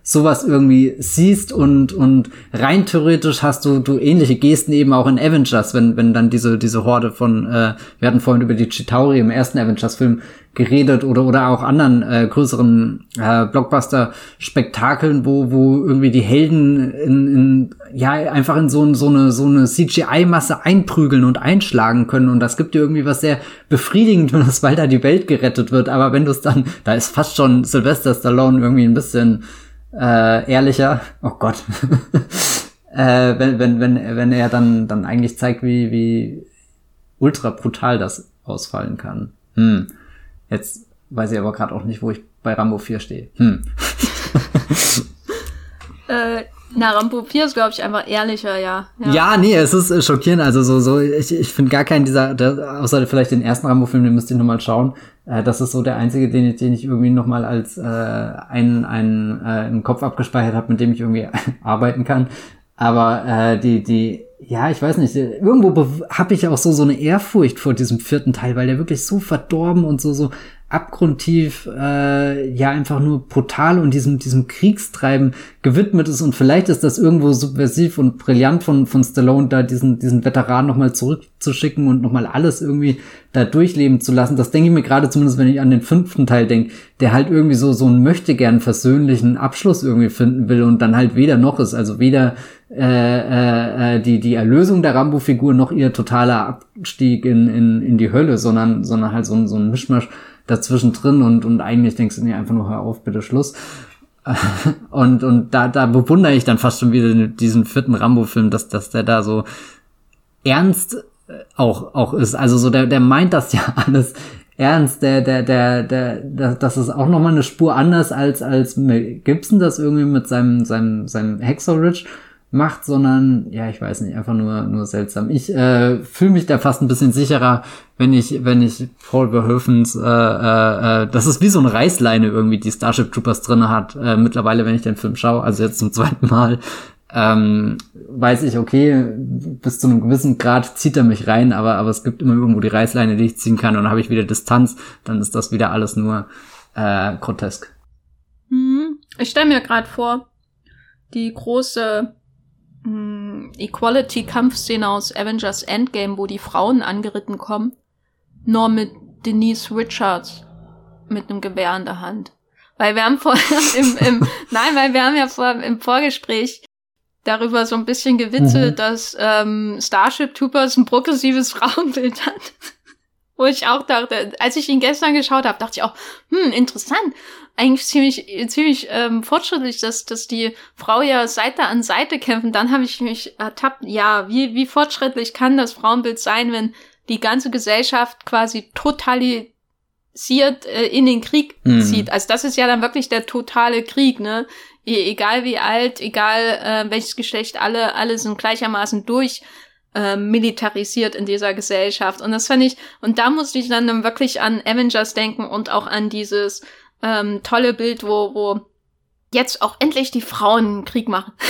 sowas irgendwie siehst und, und rein theoretisch hast du, du ähnliche Gesten eben auch in Avengers, wenn, wenn dann diese, diese Horde von, äh, wir hatten vorhin über die Chitauri im ersten Avengers-Film geredet oder, oder auch anderen äh, größeren äh, Blockbuster-Spektakeln, wo, wo irgendwie die Helden in, in, ja, einfach in so, so eine, so eine CGI-Masse einprügeln und einschlagen können und das gibt dir irgendwie was sehr befriedigendes, weil da die Welt gerettet wird, aber wenn du es dann, da ist fast schon Sylvester Stallone irgendwie ein bisschen äh, ehrlicher. Oh Gott. äh, wenn, wenn, wenn, wenn er dann, dann eigentlich zeigt, wie, wie ultra brutal das ausfallen kann. Hm. Jetzt weiß ich aber gerade auch nicht, wo ich bei Rambo 4 stehe. Hm. äh, na, Rambo 4 ist, glaube ich, einfach ehrlicher, ja. ja. Ja, nee, es ist äh, schockierend. Also so, so, ich, ich finde gar keinen dieser, der, außer vielleicht den ersten Rambo-Film, den müsst ihr nochmal schauen. Äh, das ist so der einzige, den ich, den ich irgendwie nochmal als äh, einen, einen äh, im Kopf abgespeichert habe, mit dem ich irgendwie arbeiten kann. Aber äh, die, die, ja, ich weiß nicht, irgendwo habe ich auch so so eine Ehrfurcht vor diesem vierten Teil, weil der wirklich so verdorben und so so abgrundtief, äh, ja, einfach nur brutal und diesem, diesem Kriegstreiben gewidmet ist. Und vielleicht ist das irgendwo subversiv und brillant von, von Stallone, da diesen, diesen Veteran nochmal zurückzuschicken und nochmal alles irgendwie da durchleben zu lassen. Das denke ich mir gerade zumindest, wenn ich an den fünften Teil denke, der halt irgendwie so, so einen möchte gern versöhnlichen Abschluss irgendwie finden will und dann halt weder noch ist. Also weder äh, äh, äh die, die Erlösung der Rambo-Figur noch ihr totaler Abstieg in, in, in die Hölle, sondern, sondern halt so, ein so ein Mischmasch dazwischen drin und, und eigentlich denkst du, nee, einfach nur hör auf, bitte Schluss. und, und da, da bewundere ich dann fast schon wieder diesen vierten Rambo-Film, dass, dass der da so ernst äh, auch, auch ist. Also so, der, der meint das ja alles ernst. Der, der, der, der, das ist auch nochmal eine Spur anders als, als Gibson das irgendwie mit seinem, seinem, seinem Hexor Ridge macht, sondern ja, ich weiß nicht, einfach nur nur seltsam. Ich äh, fühle mich da fast ein bisschen sicherer, wenn ich wenn ich Paul Verhoevens äh, äh, äh, das ist wie so eine Reißleine irgendwie, die Starship Troopers drinne hat. Äh, mittlerweile, wenn ich den Film schaue, also jetzt zum zweiten Mal, ähm, weiß ich, okay, bis zu einem gewissen Grad zieht er mich rein, aber aber es gibt immer irgendwo die Reißleine, die ich ziehen kann und dann habe ich wieder Distanz, dann ist das wieder alles nur äh, grotesk. Hm. Ich stelle mir gerade vor, die große Equality-Kampfszene aus Avengers Endgame, wo die Frauen angeritten kommen, nur mit Denise Richards mit einem Gewehr in der Hand. Weil wir haben vorher im, im nein, weil wir haben ja vor, im Vorgespräch darüber so ein bisschen gewitzelt, mhm. dass ähm, Starship Troopers ein progressives Frauenbild hat. Wo ich auch dachte, als ich ihn gestern geschaut habe, dachte ich auch, hm, interessant eigentlich ziemlich, ziemlich ähm, fortschrittlich, dass, dass die Frau ja Seite an Seite kämpfen. Dann habe ich mich ertappt, ja, wie, wie fortschrittlich kann das Frauenbild sein, wenn die ganze Gesellschaft quasi totalisiert äh, in den Krieg mhm. zieht. Also das ist ja dann wirklich der totale Krieg, ne? E egal wie alt, egal äh, welches Geschlecht, alle, alle sind gleichermaßen durch äh, militarisiert in dieser Gesellschaft. Und das fand ich, und da musste ich dann wirklich an Avengers denken und auch an dieses ähm, tolle Bild, wo, wo jetzt auch endlich die Frauen Krieg machen.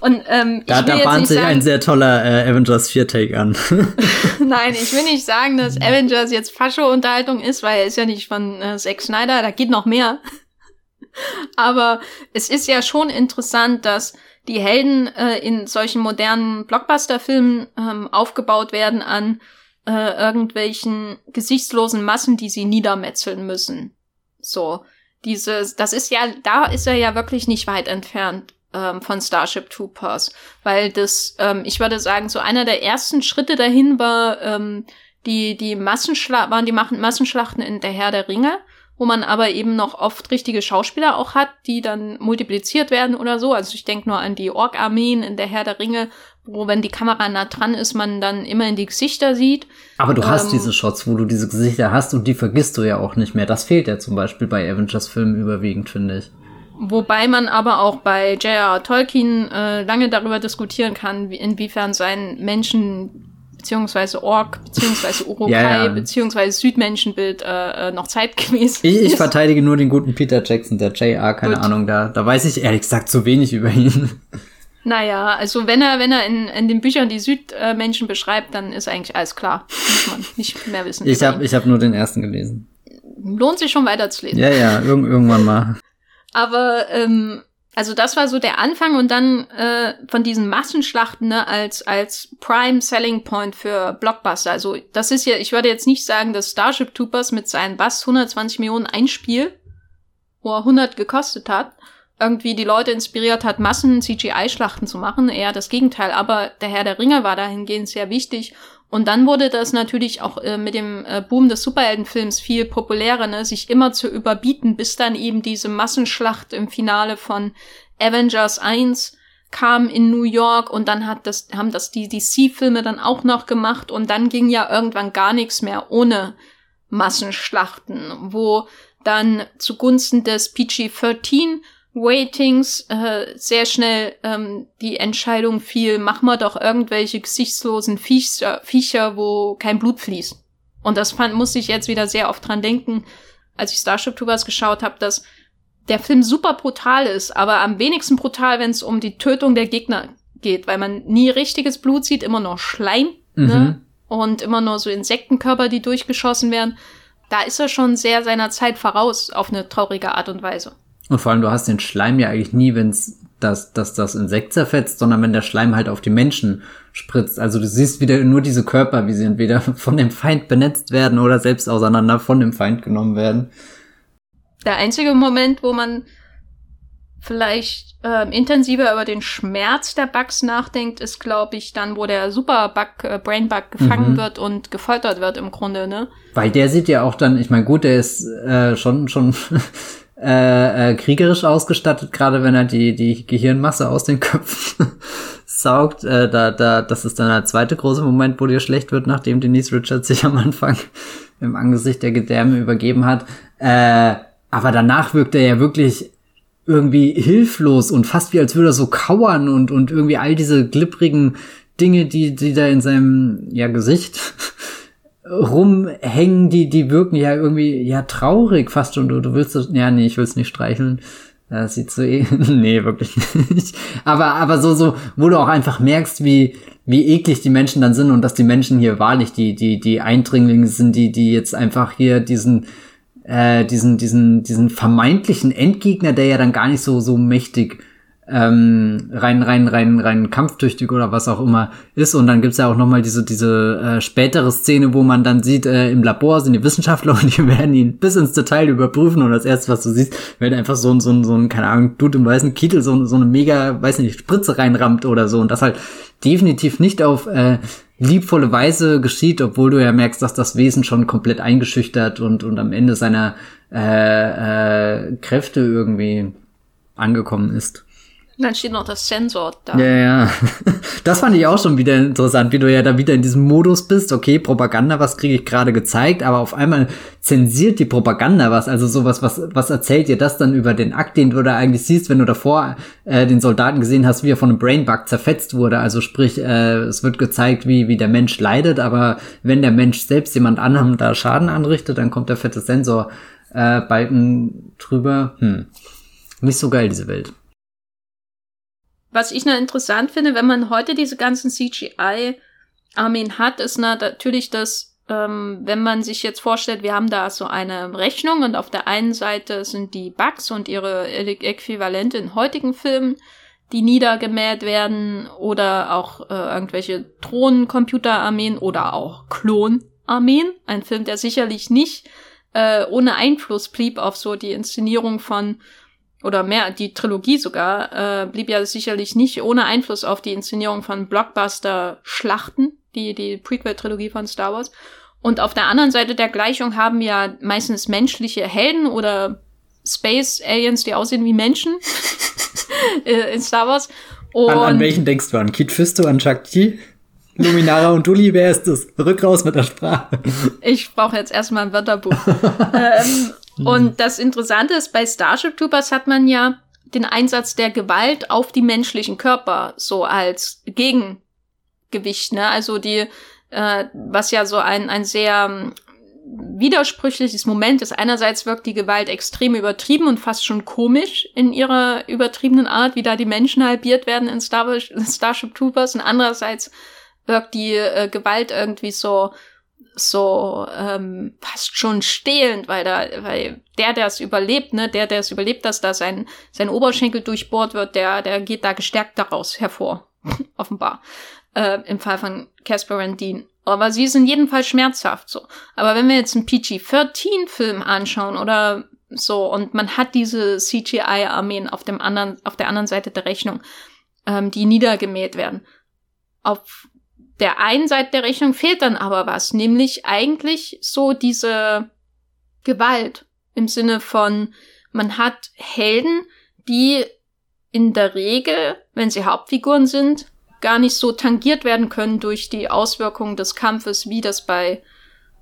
und ähm, da, da bahnt sich sagen, ein sehr toller äh, Avengers 4 Take an. Nein, ich will nicht sagen, dass Avengers jetzt Fascho-Unterhaltung ist, weil er ist ja nicht von äh, Zack Snyder, da geht noch mehr. Aber es ist ja schon interessant, dass die Helden äh, in solchen modernen Blockbuster-Filmen ähm, aufgebaut werden an äh, irgendwelchen gesichtslosen Massen, die sie niedermetzeln müssen. So, dieses, das ist ja, da ist er ja wirklich nicht weit entfernt ähm, von Starship Troopers, weil das, ähm, ich würde sagen, so einer der ersten Schritte dahin war ähm, die, die Massenschlachten, waren die Massenschlachten in der Herr der Ringe, wo man aber eben noch oft richtige Schauspieler auch hat, die dann multipliziert werden oder so. Also ich denke nur an die Ork-Armeen in der Herr der Ringe, wo, wenn die Kamera nah dran ist, man dann immer in die Gesichter sieht. Aber du hast ähm, diese Shots, wo du diese Gesichter hast und die vergisst du ja auch nicht mehr. Das fehlt ja zum Beispiel bei Avengers-Filmen überwiegend, finde ich. Wobei man aber auch bei J.R.R. Tolkien äh, lange darüber diskutieren kann, wie, inwiefern sein Menschen beziehungsweise Ork, beziehungsweise Urukai, ja, ja. beziehungsweise Südmenschenbild äh, äh, noch zeitgemäß ich, ich verteidige nur den guten Peter Jackson, der J.R., keine Gut. Ahnung, da, da weiß ich ehrlich gesagt zu wenig über ihn. Naja, also wenn er, wenn er in, in den Büchern die Südmenschen beschreibt, dann ist eigentlich alles klar. Muss man nicht mehr wissen. ich habe ich hab nur den ersten gelesen. Lohnt sich schon weiterzulesen. Ja, ja, irg irgendwann mal. Aber ähm, also das war so der Anfang und dann äh, von diesen Massenschlachten ne, als als Prime Selling Point für Blockbuster. Also das ist ja, ich würde jetzt nicht sagen, dass Starship Troopers mit seinen Bass 120 Millionen Einspiel, wo er 100 gekostet hat, irgendwie die Leute inspiriert hat, Massen CGI-Schlachten zu machen. Eher das Gegenteil. Aber der Herr der Ringe war dahingehend sehr wichtig. Und dann wurde das natürlich auch äh, mit dem äh, Boom des Superheldenfilms viel populärer, ne? sich immer zu überbieten, bis dann eben diese Massenschlacht im Finale von Avengers 1 kam in New York und dann hat das, haben das die DC-Filme dann auch noch gemacht und dann ging ja irgendwann gar nichts mehr ohne Massenschlachten, wo dann zugunsten des PG-13 Waitings äh, sehr schnell ähm, die Entscheidung fiel, mach mal doch irgendwelche gesichtslosen Viecher, Viecher, wo kein Blut fließt. Und das fand, musste ich jetzt wieder sehr oft dran denken, als ich Starship Troopers geschaut habe, dass der Film super brutal ist, aber am wenigsten brutal, wenn es um die Tötung der Gegner geht, weil man nie richtiges Blut sieht, immer nur Schleim ne? mhm. ne? und immer nur so Insektenkörper, die durchgeschossen werden. Da ist er schon sehr seiner Zeit voraus auf eine traurige Art und Weise. Und vor allem, du hast den Schleim ja eigentlich nie, wenn es das, das, das Insekt zerfetzt, sondern wenn der Schleim halt auf die Menschen spritzt. Also du siehst wieder nur diese Körper, wie sie entweder von dem Feind benetzt werden oder selbst auseinander von dem Feind genommen werden. Der einzige Moment, wo man vielleicht äh, intensiver über den Schmerz der Bugs nachdenkt, ist, glaube ich, dann, wo der Superbug, äh, Brainbug gefangen mhm. wird und gefoltert wird im Grunde, ne? Weil der sieht ja auch dann, ich meine, gut, der ist äh, schon, schon äh, äh, kriegerisch ausgestattet, gerade wenn er die, die Gehirnmasse aus den Köpfen saugt. Äh, da, da, das ist dann der zweite große Moment, wo dir schlecht wird, nachdem Denise Richards sich am Anfang im Angesicht der Gedärme übergeben hat. Äh, aber danach wirkt er ja wirklich irgendwie hilflos und fast wie als würde er so kauern und, und irgendwie all diese glibbrigen Dinge, die, die da in seinem ja, Gesicht rumhängen, die, die wirken ja irgendwie, ja, traurig fast schon. Du, du willst das, ja, nee, ich will's nicht streicheln. Das sieht so eh, nee, wirklich nicht. Aber, aber so, so, wo du auch einfach merkst, wie, wie eklig die Menschen dann sind und dass die Menschen hier wahrlich die, die, die Eindringlinge sind, die, die jetzt einfach hier diesen, äh, diesen, diesen, diesen vermeintlichen Endgegner, der ja dann gar nicht so, so mächtig ähm, rein, rein, rein, rein kampftüchtig oder was auch immer ist. Und dann gibt's ja auch nochmal diese, diese äh, spätere Szene, wo man dann sieht, äh, im Labor sind die Wissenschaftler und die werden ihn bis ins Detail überprüfen. Und das erste, was du siehst, wird einfach so ein, so ein, so ein, keine Ahnung, Dude im weißen Kittel so, so eine mega, weiß nicht, Spritze reinrammt oder so. Und das halt definitiv nicht auf äh, liebvolle Weise geschieht, obwohl du ja merkst, dass das Wesen schon komplett eingeschüchtert und, und am Ende seiner äh, äh, Kräfte irgendwie angekommen ist. Und dann steht noch das Sensor da. Ja, ja. Das fand ich auch schon wieder interessant, wie du ja da wieder in diesem Modus bist. Okay, Propaganda, was kriege ich gerade gezeigt, aber auf einmal zensiert die Propaganda was. Also sowas, was, was erzählt dir das dann über den Akt, den du da eigentlich siehst, wenn du davor äh, den Soldaten gesehen hast, wie er von einem Brainbug zerfetzt wurde. Also sprich, äh, es wird gezeigt, wie, wie der Mensch leidet, aber wenn der Mensch selbst jemand anderem da Schaden anrichtet, dann kommt der fette Sensor äh, Balken drüber. Hm. Nicht so geil, diese Welt. Was ich noch interessant finde, wenn man heute diese ganzen CGI-Armeen hat, ist natürlich das, ähm, wenn man sich jetzt vorstellt, wir haben da so eine Rechnung und auf der einen Seite sind die Bugs und ihre Äquivalente in heutigen Filmen, die niedergemäht werden oder auch äh, irgendwelche Drohnencomputerarmeen oder auch Klonarmeen. Ein Film, der sicherlich nicht äh, ohne Einfluss blieb auf so die Inszenierung von oder mehr, die Trilogie sogar, äh, blieb ja sicherlich nicht ohne Einfluss auf die Inszenierung von Blockbuster-Schlachten, die, die Prequel-Trilogie von Star Wars. Und auf der anderen Seite der Gleichung haben wir meistens menschliche Helden oder Space Aliens, die aussehen wie Menschen äh, in Star Wars. Und an, an welchen denkst du? An Kit Fisto, an Shakti? Luminara und Dulli, wer ist das? Rück raus mit der Sprache. Ich brauche jetzt erstmal ein Wörterbuch. ähm, und das Interessante ist, bei Starship Troopers hat man ja den Einsatz der Gewalt auf die menschlichen Körper so als Gegengewicht, ne? Also die, äh, was ja so ein, ein sehr ähm, widersprüchliches Moment ist. Einerseits wirkt die Gewalt extrem übertrieben und fast schon komisch in ihrer übertriebenen Art, wie da die Menschen halbiert werden in Star Starship Troopers. Und andererseits wirkt die äh, Gewalt irgendwie so so ähm, fast schon stehlend, weil da, weil der, der es überlebt, ne, der, der es überlebt, dass da sein sein Oberschenkel durchbohrt wird, der, der geht da gestärkt daraus hervor, offenbar äh, im Fall von Casper und Dean. Aber sie ist in jedem Fall schmerzhaft so. Aber wenn wir jetzt einen PG-13-Film anschauen oder so und man hat diese CGI-Armeen auf dem anderen, auf der anderen Seite der Rechnung, ähm, die niedergemäht werden. Auf der einen Seite der Rechnung fehlt dann aber was, nämlich eigentlich so diese Gewalt im Sinne von, man hat Helden, die in der Regel, wenn sie Hauptfiguren sind, gar nicht so tangiert werden können durch die Auswirkungen des Kampfes, wie das bei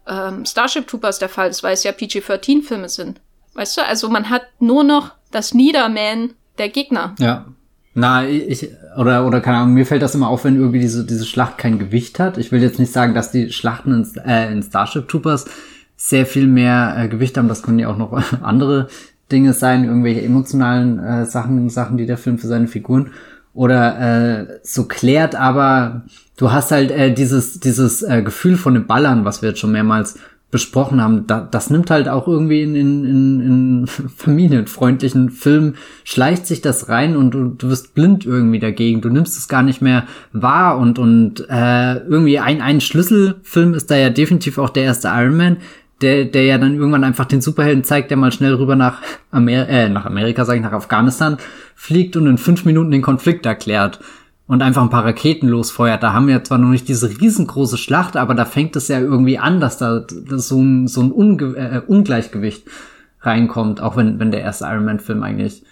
ähm, Starship Troopers der Fall ist, weil es ja PG-13-Filme sind. Weißt du, also man hat nur noch das Niedermähen der Gegner. Ja. Na, ich, oder, oder keine Ahnung, mir fällt das immer auf, wenn irgendwie diese, diese Schlacht kein Gewicht hat. Ich will jetzt nicht sagen, dass die Schlachten in, äh, in Starship Troopers sehr viel mehr äh, Gewicht haben. Das können ja auch noch andere Dinge sein, irgendwelche emotionalen äh, Sachen, Sachen, die der Film für seine Figuren oder äh, so klärt, aber du hast halt äh, dieses, dieses äh, Gefühl von dem Ballern, was wir jetzt schon mehrmals besprochen haben, da, das nimmt halt auch irgendwie in, in, in, in familienfreundlichen Filmen, schleicht sich das rein und du, du wirst blind irgendwie dagegen. Du nimmst es gar nicht mehr wahr und, und äh, irgendwie ein, ein Schlüsselfilm ist da ja definitiv auch der erste Iron Man, der, der ja dann irgendwann einfach den Superhelden zeigt, der mal schnell rüber nach, Amer äh, nach Amerika, sag ich, nach Afghanistan fliegt und in fünf Minuten den Konflikt erklärt und einfach ein paar Raketen losfeuert. Da haben wir zwar noch nicht diese riesengroße Schlacht, aber da fängt es ja irgendwie an, dass da dass so ein, so ein Unge äh, Ungleichgewicht reinkommt, auch wenn, wenn der erste Iron Man-Film eigentlich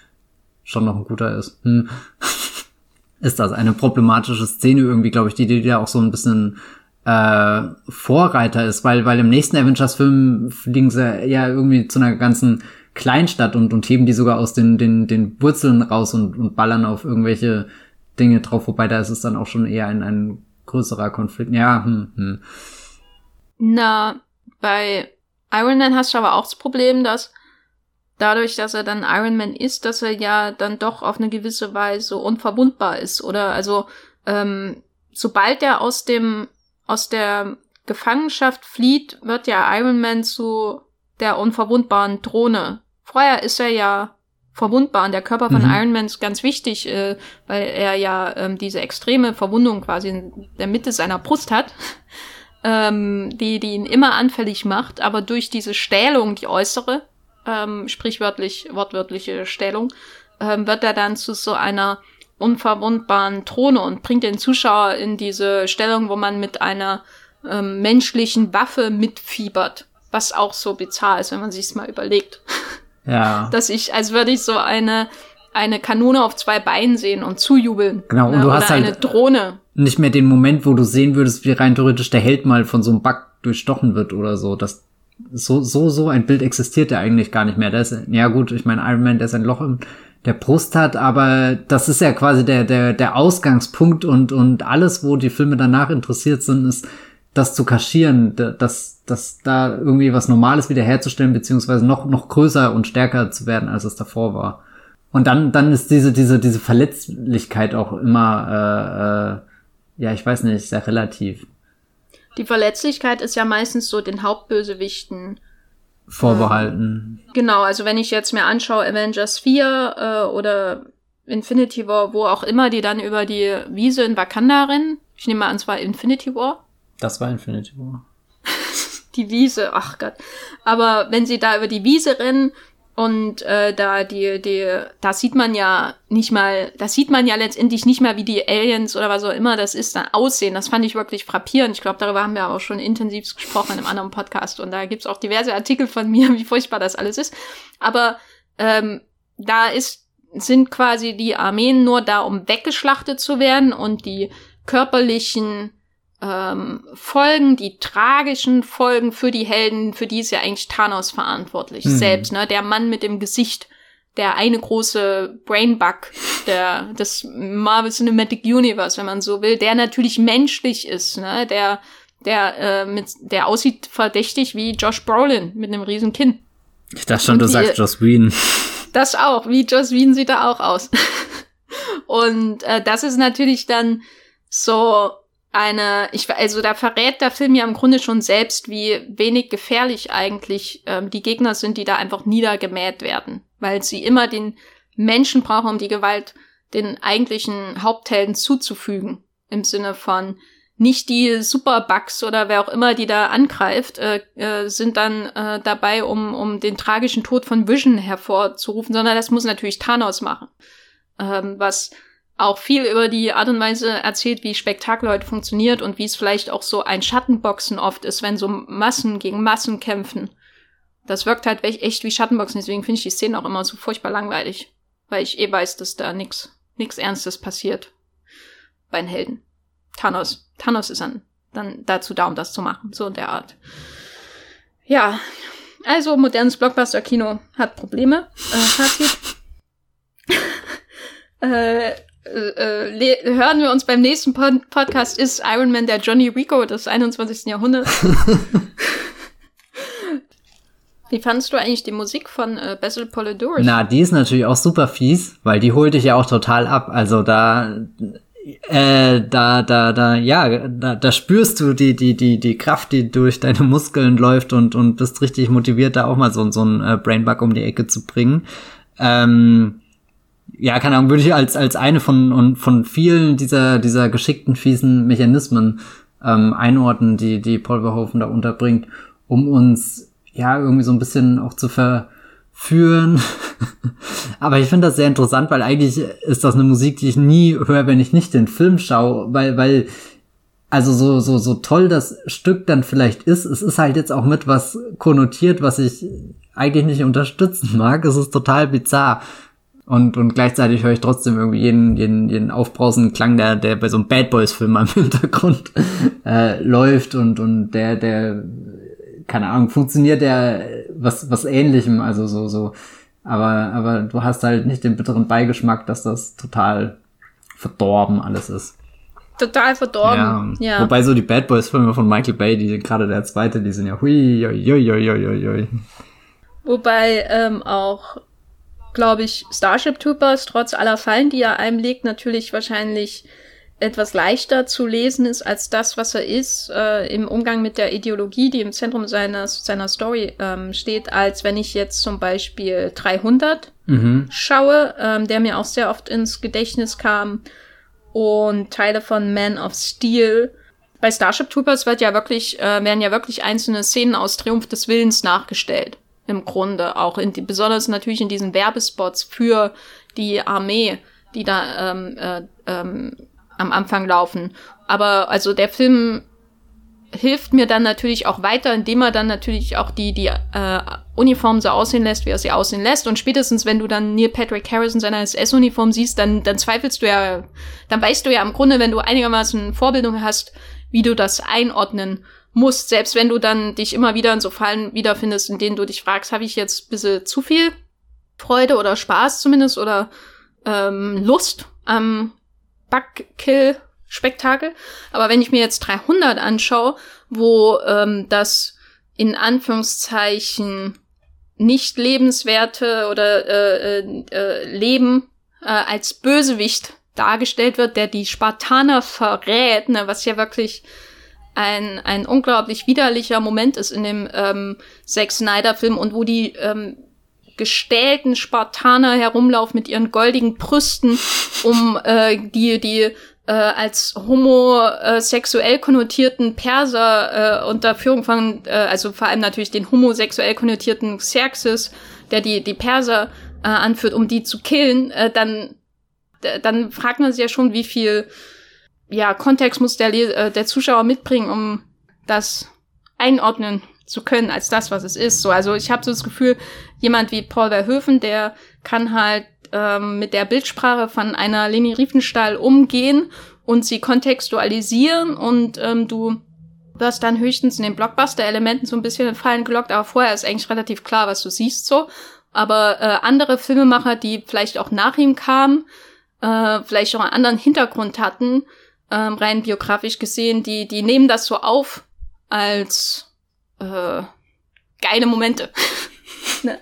schon noch ein guter ist. Hm. ist das eine problematische Szene irgendwie, glaube ich, die dir ja auch so ein bisschen äh, Vorreiter ist, weil, weil im nächsten Avengers-Film fliegen sie ja irgendwie zu einer ganzen Kleinstadt und, und heben die sogar aus den, den, den Wurzeln raus und, und ballern auf irgendwelche Dinge drauf, wobei da ist es dann auch schon eher ein, ein größerer Konflikt. Ja, hm, hm. Na, bei Iron Man hast du aber auch das Problem, dass dadurch, dass er dann Iron Man ist, dass er ja dann doch auf eine gewisse Weise unverwundbar ist. Oder also, ähm, sobald er aus dem aus der Gefangenschaft flieht, wird ja Iron Man zu der unverwundbaren Drohne. Vorher ist er ja verwundbar und der Körper von mhm. Iron Man ist ganz wichtig, äh, weil er ja ähm, diese extreme Verwundung quasi in der Mitte seiner Brust hat, ähm, die, die ihn immer anfällig macht, aber durch diese Stählung, die äußere, ähm, sprichwörtlich, wortwörtliche Stählung, ähm, wird er dann zu so einer unverwundbaren Throne und bringt den Zuschauer in diese Stellung, wo man mit einer ähm, menschlichen Waffe mitfiebert. Was auch so bizarr ist, wenn man sich's mal überlegt. Ja. Dass ich, als würde ich so eine, eine Kanone auf zwei Beinen sehen und zujubeln. Genau, und ne? du hast halt eine Drohne. Nicht mehr den Moment, wo du sehen würdest, wie rein theoretisch der Held mal von so einem Bug durchstochen wird oder so. Das, so, so, so ein Bild existiert ja eigentlich gar nicht mehr. Da ist, ja gut, ich meine, Iron Man, der ist ein Loch im der Brust hat, aber das ist ja quasi der, der, der Ausgangspunkt und, und alles, wo die Filme danach interessiert sind, ist, das zu kaschieren, dass, dass da irgendwie was Normales wiederherzustellen, beziehungsweise noch, noch größer und stärker zu werden, als es davor war. Und dann, dann ist diese, diese, diese Verletzlichkeit auch immer, äh, äh, ja, ich weiß nicht, sehr relativ. Die Verletzlichkeit ist ja meistens so den Hauptbösewichten vorbehalten. Genau, also wenn ich jetzt mir anschaue Avengers 4 äh, oder Infinity War, wo auch immer die dann über die Wiese in Wakanda rennen. Ich nehme mal an, es war Infinity War. Das war Infinity War. die Wiese, ach Gott. Aber wenn sie da über die Wiese rennen, Und äh, da die, die, da sieht man ja nicht mal, das sieht man ja letztendlich nicht mal, wie die Aliens oder was auch immer das ist, dann aussehen. Das fand ich wirklich frappierend. Ich glaube, darüber haben wir auch schon intensiv gesprochen in einem anderen Podcast. Und da gibt's auch diverse Artikel von mir, wie furchtbar das alles ist. Aber ähm, da ist, sind quasi die Armeen nur da, um weggeschlachtet zu werden und die körperlichen ähm, Folgen, die tragischen Folgen für die Helden, für die ist ja eigentlich Thanos verantwortlich mhm. selbst, ne? Der Mann mit dem Gesicht, der eine große Brainbug der des Marvel Cinematic Universe, wenn man so will, der natürlich menschlich ist, ne? Der der äh, mit der aussieht verdächtig wie Josh Brolin mit einem riesen Kinn. Ich dachte schon, Und du die, sagst Joss Whedon. Das auch, wie Joss Whedon sieht er auch aus. Und äh, das ist natürlich dann so eine, ich also da verrät der Film ja im Grunde schon selbst, wie wenig gefährlich eigentlich ähm, die Gegner sind, die da einfach niedergemäht werden, weil sie immer den Menschen brauchen, um die Gewalt den eigentlichen Haupthelden zuzufügen, im Sinne von nicht die Superbugs oder wer auch immer, die da angreift, äh, äh, sind dann äh, dabei, um, um den tragischen Tod von Vision hervorzurufen, sondern das muss natürlich Thanos machen. Ähm, was auch viel über die Art und Weise erzählt, wie Spektakel heute funktioniert und wie es vielleicht auch so ein Schattenboxen oft ist, wenn so Massen gegen Massen kämpfen. Das wirkt halt echt wie Schattenboxen, deswegen finde ich die Szenen auch immer so furchtbar langweilig. Weil ich eh weiß, dass da nix, nix Ernstes passiert. Bei den Helden. Thanos. Thanos ist dann, dann dazu da, um das zu machen. So in der Art. Ja. Also, modernes Blockbuster-Kino hat Probleme. Äh, Fazit. äh, äh, äh hören wir uns beim nächsten Pod Podcast, ist Iron Man der Johnny Rico des 21. Jahrhunderts. Wie fandest du eigentlich die Musik von äh, Basil Polidorus? Na, die ist natürlich auch super fies, weil die holt dich ja auch total ab. Also da, äh, da, da, da, ja, da, da spürst du die, die, die, die Kraft, die durch deine Muskeln läuft und, und bist richtig motiviert, da auch mal so, so ein äh, Brainbug um die Ecke zu bringen. Ähm, ja, keine Ahnung, würde ich als, als eine von, von vielen dieser, dieser geschickten, fiesen Mechanismen ähm, einordnen, die, die Paul Verhoeven da unterbringt, um uns ja irgendwie so ein bisschen auch zu verführen. Aber ich finde das sehr interessant, weil eigentlich ist das eine Musik, die ich nie höre, wenn ich nicht den Film schaue, weil, weil, also so, so, so toll das Stück dann vielleicht ist, es ist halt jetzt auch mit was konnotiert, was ich eigentlich nicht unterstützen mag. Es ist total bizarr. Und, und gleichzeitig höre ich trotzdem irgendwie jeden, jeden, jeden aufbrausenden Klang, der, der bei so einem Bad Boys-Film im Hintergrund äh, läuft und, und der, der, keine Ahnung, funktioniert der was, was ähnlichem, also so, so. Aber, aber du hast halt nicht den bitteren Beigeschmack, dass das total verdorben alles ist. Total verdorben, ja. ja. Wobei so die Bad Boys-Filme von Michael Bay, die gerade der zweite, die sind ja hui, hui, hui, hui, hui, hui. Wobei ähm, auch glaube ich, Starship Troopers trotz aller Fallen, die er einem legt, natürlich wahrscheinlich etwas leichter zu lesen ist als das, was er ist, äh, im Umgang mit der Ideologie, die im Zentrum seiner, seiner Story ähm, steht, als wenn ich jetzt zum Beispiel 300 mhm. schaue, ähm, der mir auch sehr oft ins Gedächtnis kam, und Teile von Man of Steel. Bei Starship Troopers wird ja wirklich, äh, werden ja wirklich einzelne Szenen aus Triumph des Willens nachgestellt im Grunde auch in die, besonders natürlich in diesen Werbespots für die Armee, die da ähm, äh, ähm, am Anfang laufen. Aber also der Film hilft mir dann natürlich auch weiter, indem er dann natürlich auch die, die äh, Uniform so aussehen lässt, wie er sie aussehen lässt. Und spätestens, wenn du dann Neil Patrick Harris in seiner SS-Uniform siehst, dann, dann zweifelst du ja, dann weißt du ja im Grunde, wenn du einigermaßen Vorbildung hast, wie du das einordnen musst, selbst wenn du dann dich immer wieder in so Fallen wiederfindest, in denen du dich fragst, habe ich jetzt ein bisschen zu viel Freude oder Spaß zumindest oder ähm, Lust am Bugkill-Spektakel. Aber wenn ich mir jetzt 300 anschaue, wo ähm, das in Anführungszeichen nicht lebenswerte oder äh, äh, äh, Leben äh, als Bösewicht dargestellt wird, der die Spartaner verrät, ne, was ja wirklich ein, ein unglaublich widerlicher Moment ist in dem ähm, Zack Snyder-Film und wo die ähm, gestählten Spartaner herumlaufen mit ihren goldigen Brüsten, um äh, die, die äh, als homosexuell konnotierten Perser äh, unter Führung von, äh, also vor allem natürlich den homosexuell konnotierten Xerxes der die, die Perser äh, anführt, um die zu killen, äh, dann, dann fragt man sich ja schon, wie viel ja, Kontext muss der, äh, der Zuschauer mitbringen, um das einordnen zu können als das, was es ist. So, also ich habe so das Gefühl, jemand wie Paul Verhoeven, der kann halt ähm, mit der Bildsprache von einer Leni Riefenstahl umgehen und sie kontextualisieren und ähm, du wirst dann höchstens in den Blockbuster-Elementen so ein bisschen in Fallen gelockt, aber vorher ist eigentlich relativ klar, was du siehst so. Aber äh, andere Filmemacher, die vielleicht auch nach ihm kamen, äh, vielleicht auch einen anderen Hintergrund hatten, ähm, rein biografisch gesehen, die, die nehmen das so auf als äh, geile Momente. ne?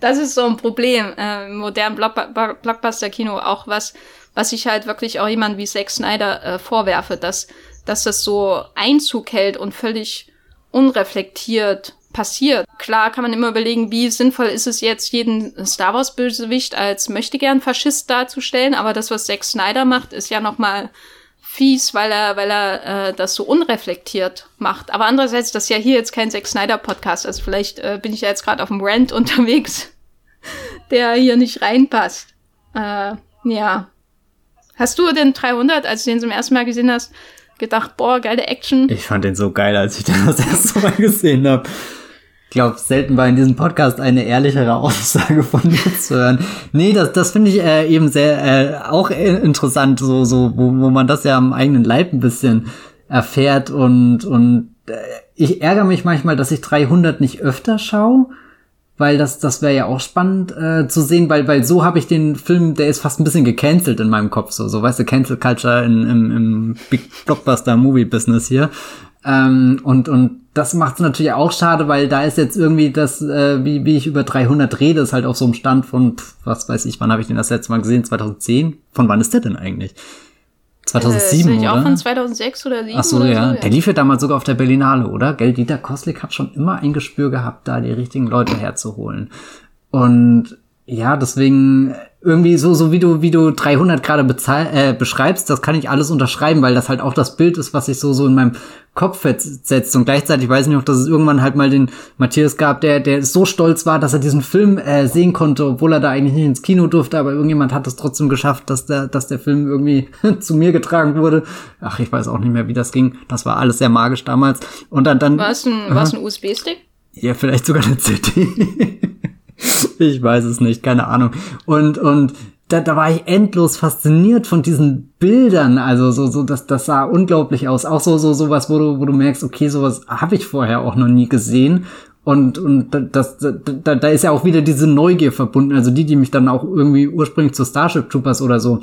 Das ist so ein Problem äh, im modernen Block Blockbuster-Kino, auch was, was ich halt wirklich auch jemand wie Zack Snyder äh, vorwerfe, dass, dass das so Einzug hält und völlig unreflektiert passiert. Klar kann man immer überlegen, wie sinnvoll ist es jetzt, jeden Star Wars Bösewicht als möchtegern Faschist darzustellen, aber das, was Zack Snyder macht, ist ja noch mal fies, weil er, weil er äh, das so unreflektiert macht. Aber andererseits, das ist ja hier jetzt kein Zack Snyder Podcast, also vielleicht äh, bin ich ja jetzt gerade auf dem Rant unterwegs, der hier nicht reinpasst. Äh, ja. Hast du den 300, als du den zum ersten Mal gesehen hast, gedacht, boah, geile Action? Ich fand den so geil, als ich den das erste Mal gesehen habe glaube, selten war in diesem Podcast eine ehrlichere Aussage von mir zu hören. Nee, das, das finde ich äh, eben sehr äh, auch interessant, so, so, wo, wo man das ja am eigenen Leib ein bisschen erfährt und, und äh, ich ärgere mich manchmal, dass ich 300 nicht öfter schaue, weil das, das wäre ja auch spannend äh, zu sehen, weil, weil so habe ich den Film, der ist fast ein bisschen gecancelt in meinem Kopf, so, so weißt du, Cancel Culture in, im, im Big Blockbuster Movie Business hier. Ähm, und, und das macht es natürlich auch schade, weil da ist jetzt irgendwie das, äh, wie, wie ich über 300 rede, ist halt auf so einem Stand von, pff, was weiß ich, wann habe ich den das letzte Mal gesehen? 2010? Von wann ist der denn eigentlich? 2007, äh, oder? auch von 2006 oder 2007 Ach so, ja. So, ja. Der lief ja damals sogar auf der Berlinale, oder? Gell, Dieter Koslik hat schon immer ein Gespür gehabt, da die richtigen Leute herzuholen. Und ja, deswegen irgendwie so, so wie du, wie du 300 gerade äh, beschreibst, das kann ich alles unterschreiben, weil das halt auch das Bild ist, was sich so, so in meinem Kopf setzt. Und gleichzeitig weiß ich noch, dass es irgendwann halt mal den Matthias gab, der, der so stolz war, dass er diesen Film äh, sehen konnte, obwohl er da eigentlich nicht ins Kino durfte, aber irgendjemand hat es trotzdem geschafft, dass der, dass der Film irgendwie zu mir getragen wurde. Ach, ich weiß auch nicht mehr, wie das ging. Das war alles sehr magisch damals. Und dann, dann. War es ein, war es ein USB-Stick? Ja, vielleicht sogar eine CD. ich weiß es nicht, keine Ahnung. Und, und da, da war ich endlos fasziniert von diesen Bildern. Also so, so, das, das sah unglaublich aus. Auch so, so, sowas, wo du, wo du merkst, okay, sowas habe ich vorher auch noch nie gesehen. Und, und das, da, da ist ja auch wieder diese Neugier verbunden. Also die, die mich dann auch irgendwie ursprünglich zu Starship Troopers oder so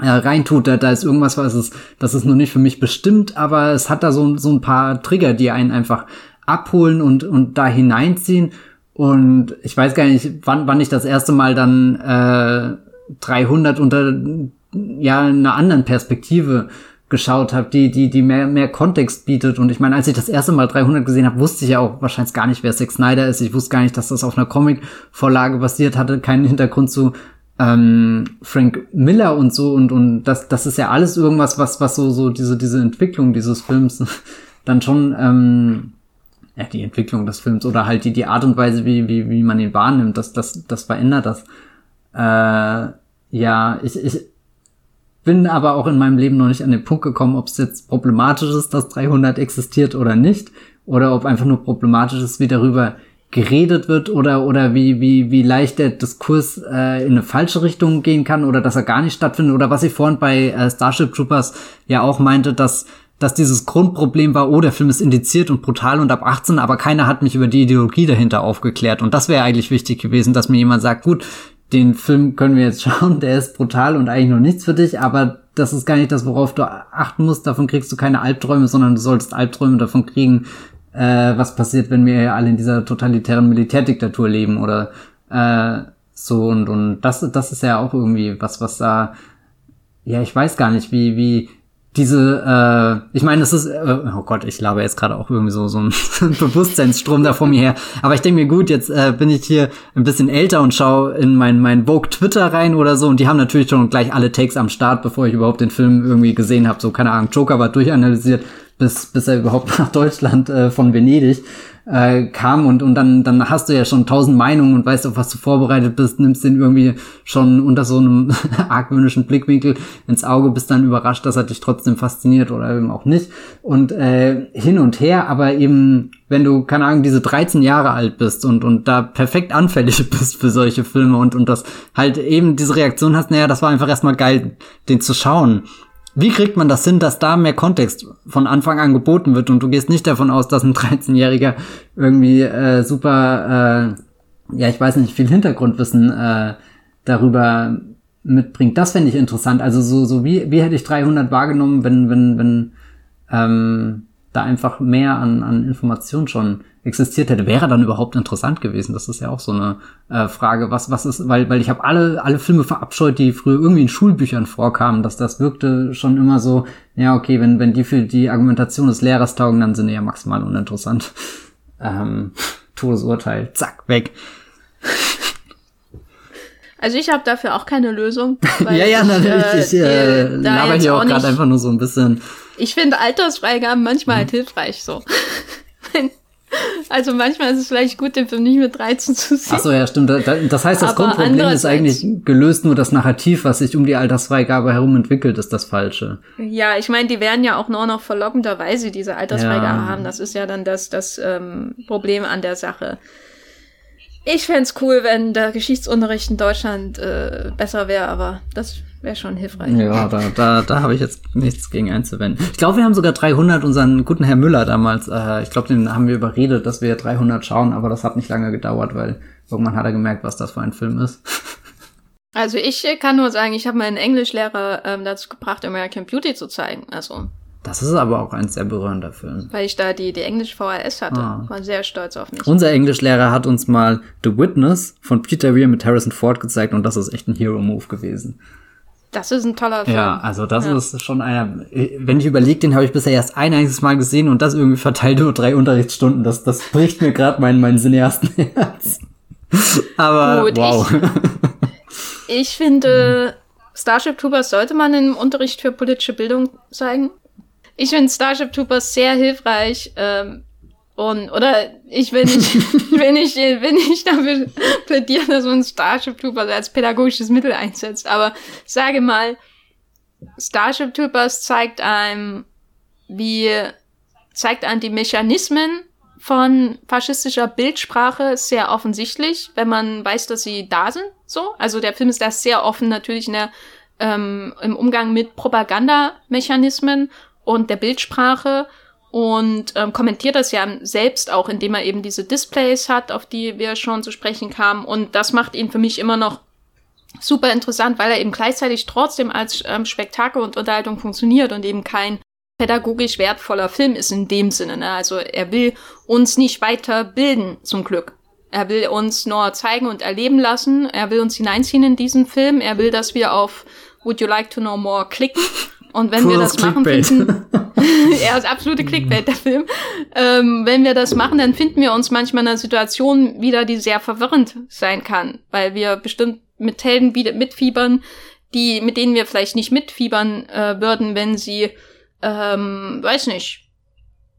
äh, reintut, da, da ist irgendwas, was ist, das ist noch nicht für mich bestimmt, aber es hat da so, so ein paar Trigger, die einen einfach abholen und, und da hineinziehen. Und ich weiß gar nicht, wann, wann ich das erste Mal dann äh, 300 unter ja einer anderen Perspektive geschaut habe, die die die mehr mehr Kontext bietet und ich meine, als ich das erste Mal 300 gesehen habe, wusste ich ja auch wahrscheinlich gar nicht, wer Zack Snyder ist. Ich wusste gar nicht, dass das auf einer Comic Vorlage basiert hatte, keinen Hintergrund zu ähm, Frank Miller und so und und das das ist ja alles irgendwas, was was so so diese diese Entwicklung dieses Films dann schon ähm, ja, die Entwicklung des Films oder halt die, die Art und Weise, wie, wie, wie man ihn wahrnimmt, das, das, das verändert das. Äh, ja, ich, ich bin aber auch in meinem Leben noch nicht an den Punkt gekommen, ob es jetzt problematisch ist, dass 300 existiert oder nicht, oder ob einfach nur problematisch ist, wie darüber geredet wird oder oder wie wie wie leicht der Diskurs äh, in eine falsche Richtung gehen kann oder dass er gar nicht stattfindet oder was ich vorhin bei äh, Starship Troopers ja auch meinte, dass dass dieses Grundproblem war, oh, der Film ist indiziert und brutal und ab 18, aber keiner hat mich über die Ideologie dahinter aufgeklärt. Und das wäre eigentlich wichtig gewesen, dass mir jemand sagt, gut, den Film können wir jetzt schauen, der ist brutal und eigentlich noch nichts für dich, aber das ist gar nicht das, worauf du achten musst. Davon kriegst du keine Albträume, sondern du solltest Albträume davon kriegen, äh, was passiert, wenn wir alle in dieser totalitären Militärdiktatur leben oder äh, so und und das das ist ja auch irgendwie was was da ja ich weiß gar nicht wie wie diese, äh, ich meine, es ist, äh, oh Gott, ich laber jetzt gerade auch irgendwie so so ein Bewusstseinsstrom da vor mir her. Aber ich denke mir, gut, jetzt äh, bin ich hier ein bisschen älter und schaue in mein mein Vogue Twitter rein oder so und die haben natürlich schon gleich alle Takes am Start, bevor ich überhaupt den Film irgendwie gesehen habe. So keine Ahnung, Joker war durchanalysiert, bis, bis er überhaupt nach Deutschland äh, von Venedig äh, kam und, und dann, dann hast du ja schon tausend Meinungen und weißt, auf was du vorbereitet bist, nimmst den irgendwie schon unter so einem argwöhnischen Blickwinkel ins Auge, bist dann überrascht, dass er dich trotzdem fasziniert oder eben auch nicht. Und äh, hin und her, aber eben, wenn du, keine Ahnung, diese 13 Jahre alt bist und, und da perfekt anfällig bist für solche Filme und, und das halt eben diese Reaktion hast, naja, das war einfach erstmal geil, den zu schauen. Wie kriegt man das hin, dass da mehr Kontext von Anfang an geboten wird und du gehst nicht davon aus, dass ein 13-Jähriger irgendwie äh, super, äh, ja, ich weiß nicht, viel Hintergrundwissen äh, darüber mitbringt. Das fände ich interessant. Also so, so wie, wie hätte ich 300 wahrgenommen, wenn, wenn, wenn ähm, da einfach mehr an, an Informationen schon existiert hätte, wäre dann überhaupt interessant gewesen. Das ist ja auch so eine äh, Frage, was was ist, weil weil ich habe alle alle Filme verabscheut, die früher irgendwie in Schulbüchern vorkamen, dass das wirkte schon immer so, ja okay, wenn wenn die für die Argumentation des Lehrers taugen, dann sind die ja maximal uninteressant. Ähm, Todesurteil, zack, weg. Also ich habe dafür auch keine Lösung. ja, ja, natürlich. Ich, äh, ich äh, laber hier auch gerade einfach nur so ein bisschen. Ich finde Altersfreigaben manchmal halt hilfreich so. Also manchmal ist es vielleicht gut, den Film nicht mit 13 zu sehen. Ach so, ja, stimmt. Das heißt, das Aber Grundproblem ist eigentlich gelöst, nur das Narrativ, was sich um die Altersfreigabe herum entwickelt, ist das Falsche. Ja, ich meine, die werden ja auch nur noch verlockenderweise diese Altersfreigabe ja. haben. Das ist ja dann das, das ähm, Problem an der Sache. Ich fände cool, wenn der Geschichtsunterricht in Deutschland äh, besser wäre, aber das wäre schon hilfreich. Ja, da, da, da habe ich jetzt nichts gegen einzuwenden. Ich glaube, wir haben sogar 300 unseren guten Herr Müller damals, äh, ich glaube, den haben wir überredet, dass wir 300 schauen, aber das hat nicht lange gedauert, weil irgendwann hat er gemerkt, was das für ein Film ist. Also ich kann nur sagen, ich habe meinen Englischlehrer ähm, dazu gebracht, American Beauty zu zeigen. Also das ist aber auch ein sehr berührender Film. Weil ich da die, die Englisch VHS hatte. Ah. War sehr stolz auf mich. Unser Englischlehrer hat uns mal The Witness von Peter Weir mit Harrison Ford gezeigt und das ist echt ein Hero-Move gewesen. Das ist ein toller Film. Ja, also das ja. ist schon einer. Wenn ich überlege, den habe ich bisher erst ein einziges Mal gesehen und das irgendwie verteilt über drei Unterrichtsstunden. Das, das bricht mir gerade mein, mein Cineastenherz. Aber Gut, wow. Ich, ich finde, Starship Troopers sollte man im Unterricht für politische Bildung zeigen. Ich finde Starship Troopers sehr hilfreich. Ähm, und, oder ich will nicht, will nicht, will nicht dafür plädieren, dass man Starship Troopers als pädagogisches Mittel einsetzt. Aber sage mal, Starship Troopers zeigt einem, wie, zeigt einem die Mechanismen von faschistischer Bildsprache sehr offensichtlich, wenn man weiß, dass sie da sind. So, also der Film ist da sehr offen natürlich in der, ähm, im Umgang mit Propagandamechanismen und der Bildsprache und ähm, kommentiert das ja selbst auch, indem er eben diese Displays hat, auf die wir schon zu sprechen kamen. Und das macht ihn für mich immer noch super interessant, weil er eben gleichzeitig trotzdem als ähm, Spektakel und Unterhaltung funktioniert und eben kein pädagogisch wertvoller Film ist in dem Sinne. Ne? Also er will uns nicht weiter bilden, zum Glück. Er will uns nur zeigen und erleben lassen. Er will uns hineinziehen in diesen Film. Er will, dass wir auf Would You Like to Know More klicken. Und wenn Pull wir das machen, finden, er ist absolute Clickbait, der Film. Ähm, wenn wir das machen, dann finden wir uns manchmal in einer Situation wieder, die sehr verwirrend sein kann, weil wir bestimmt mit Helden wieder mitfiebern, die, mit denen wir vielleicht nicht mitfiebern äh, würden, wenn sie, ähm, weiß nicht,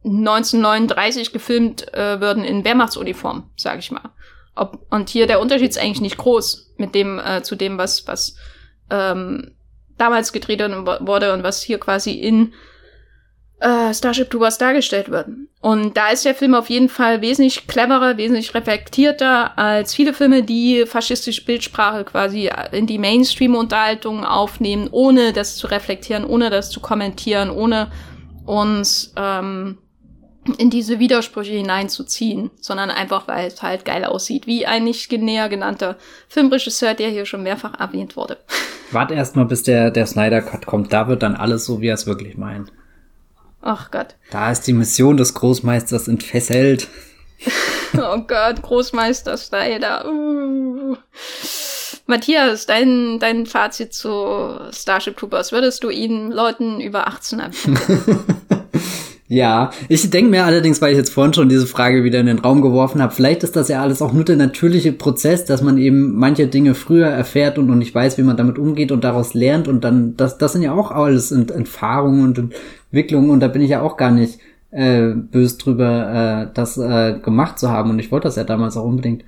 1939 gefilmt äh, würden in Wehrmachtsuniform, sag ich mal. Ob, und hier der Unterschied ist eigentlich nicht groß mit dem äh, zu dem, was was ähm, damals gedreht wurde und was hier quasi in äh, Starship Troopers dargestellt wird. Und da ist der Film auf jeden Fall wesentlich cleverer, wesentlich reflektierter als viele Filme, die faschistische Bildsprache quasi in die Mainstream-Unterhaltung aufnehmen, ohne das zu reflektieren, ohne das zu kommentieren, ohne uns ähm, in diese Widersprüche hineinzuziehen, sondern einfach, weil es halt geil aussieht, wie ein nicht näher genannter Filmregisseur, der hier schon mehrfach erwähnt wurde. Warte erst mal, bis der, der Snyder Cut kommt, da wird dann alles so, wie er es wirklich meint. Ach Gott. Da ist die Mission des Großmeisters entfesselt. oh Gott, Großmeister Snyder. Uh. Matthias, dein, dein Fazit zu Starship Troopers, würdest du ihn Leuten über 18 empfehlen? Ja, ich denke mir allerdings, weil ich jetzt vorhin schon diese Frage wieder in den Raum geworfen habe, vielleicht ist das ja alles auch nur der natürliche Prozess, dass man eben manche Dinge früher erfährt und noch nicht weiß, wie man damit umgeht und daraus lernt und dann, das, das sind ja auch alles Erfahrungen und Entwicklungen und da bin ich ja auch gar nicht äh, böse drüber, äh, das äh, gemacht zu haben und ich wollte das ja damals auch unbedingt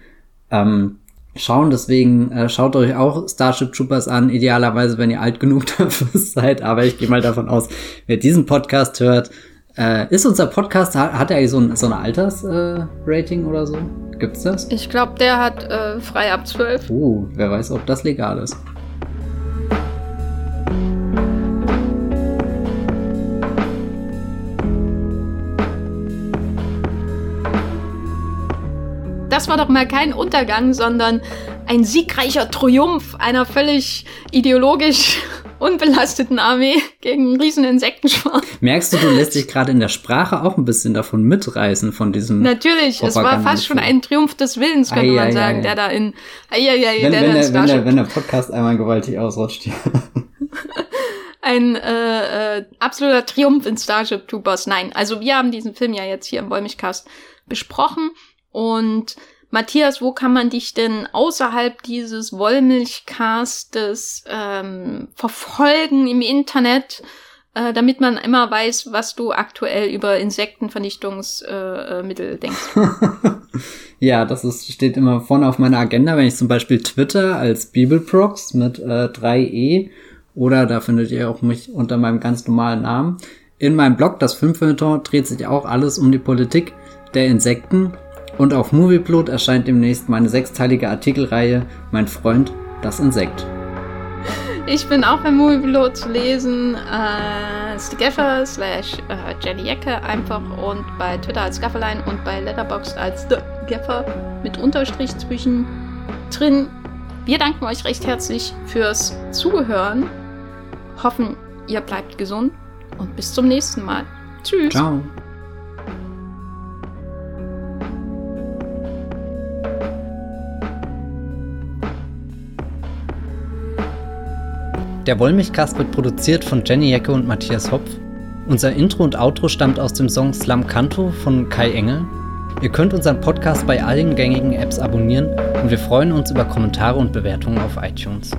ähm, schauen. Deswegen äh, schaut euch auch Starship Troopers an, idealerweise, wenn ihr alt genug dafür seid. Aber ich gehe mal davon aus, wer diesen Podcast hört, äh, ist unser Podcast, hat, hat er eigentlich so ein, so ein Altersrating äh, oder so? Gibt's das? Ich glaube, der hat äh, frei ab 12. Oh, wer weiß, ob das legal ist. das war doch mal kein Untergang, sondern ein siegreicher Triumph einer völlig ideologisch unbelasteten Armee gegen einen riesen Insektenschwarm. Merkst du, du lässt dich gerade in der Sprache auch ein bisschen davon mitreißen von diesem. Natürlich, es war fast schon ein Triumph des Willens, könnte ai, man ai, sagen, ai, der da in. Ai, ai, ai, wenn, der, wenn, der, wenn, der, wenn der Podcast einmal gewaltig ausrutscht. ein äh, äh, absoluter Triumph in Starship Troopers. Nein, also wir haben diesen Film ja jetzt hier im Wollmilchcast besprochen und Matthias, wo kann man dich denn außerhalb dieses Wollmilchcastes ähm, verfolgen im Internet, äh, damit man immer weiß, was du aktuell über Insektenvernichtungsmittel äh, denkst? ja, das ist, steht immer vorne auf meiner Agenda, wenn ich zum Beispiel Twitter als Bibelprox mit äh, 3e oder da findet ihr auch mich unter meinem ganz normalen Namen. In meinem Blog, das Filmfilter, dreht sich auch alles um die Politik der Insekten und auf Movieplot erscheint demnächst meine sechsteilige Artikelreihe Mein Freund, das Insekt. Ich bin auch bei Movieplot zu lesen. Äh, Stigeffer slash äh, Jenny Ecke einfach und bei Twitter als Gafferlein und bei Letterboxd als The Gaffer mit Unterstrich zwischen drin. Wir danken euch recht herzlich fürs Zuhören. Hoffen, ihr bleibt gesund und bis zum nächsten Mal. Tschüss. Ciao. Der Wollmilchcast wird produziert von Jenny Jecke und Matthias Hopf. Unser Intro und Outro stammt aus dem Song Slam Canto von Kai Engel. Ihr könnt unseren Podcast bei allen gängigen Apps abonnieren und wir freuen uns über Kommentare und Bewertungen auf iTunes.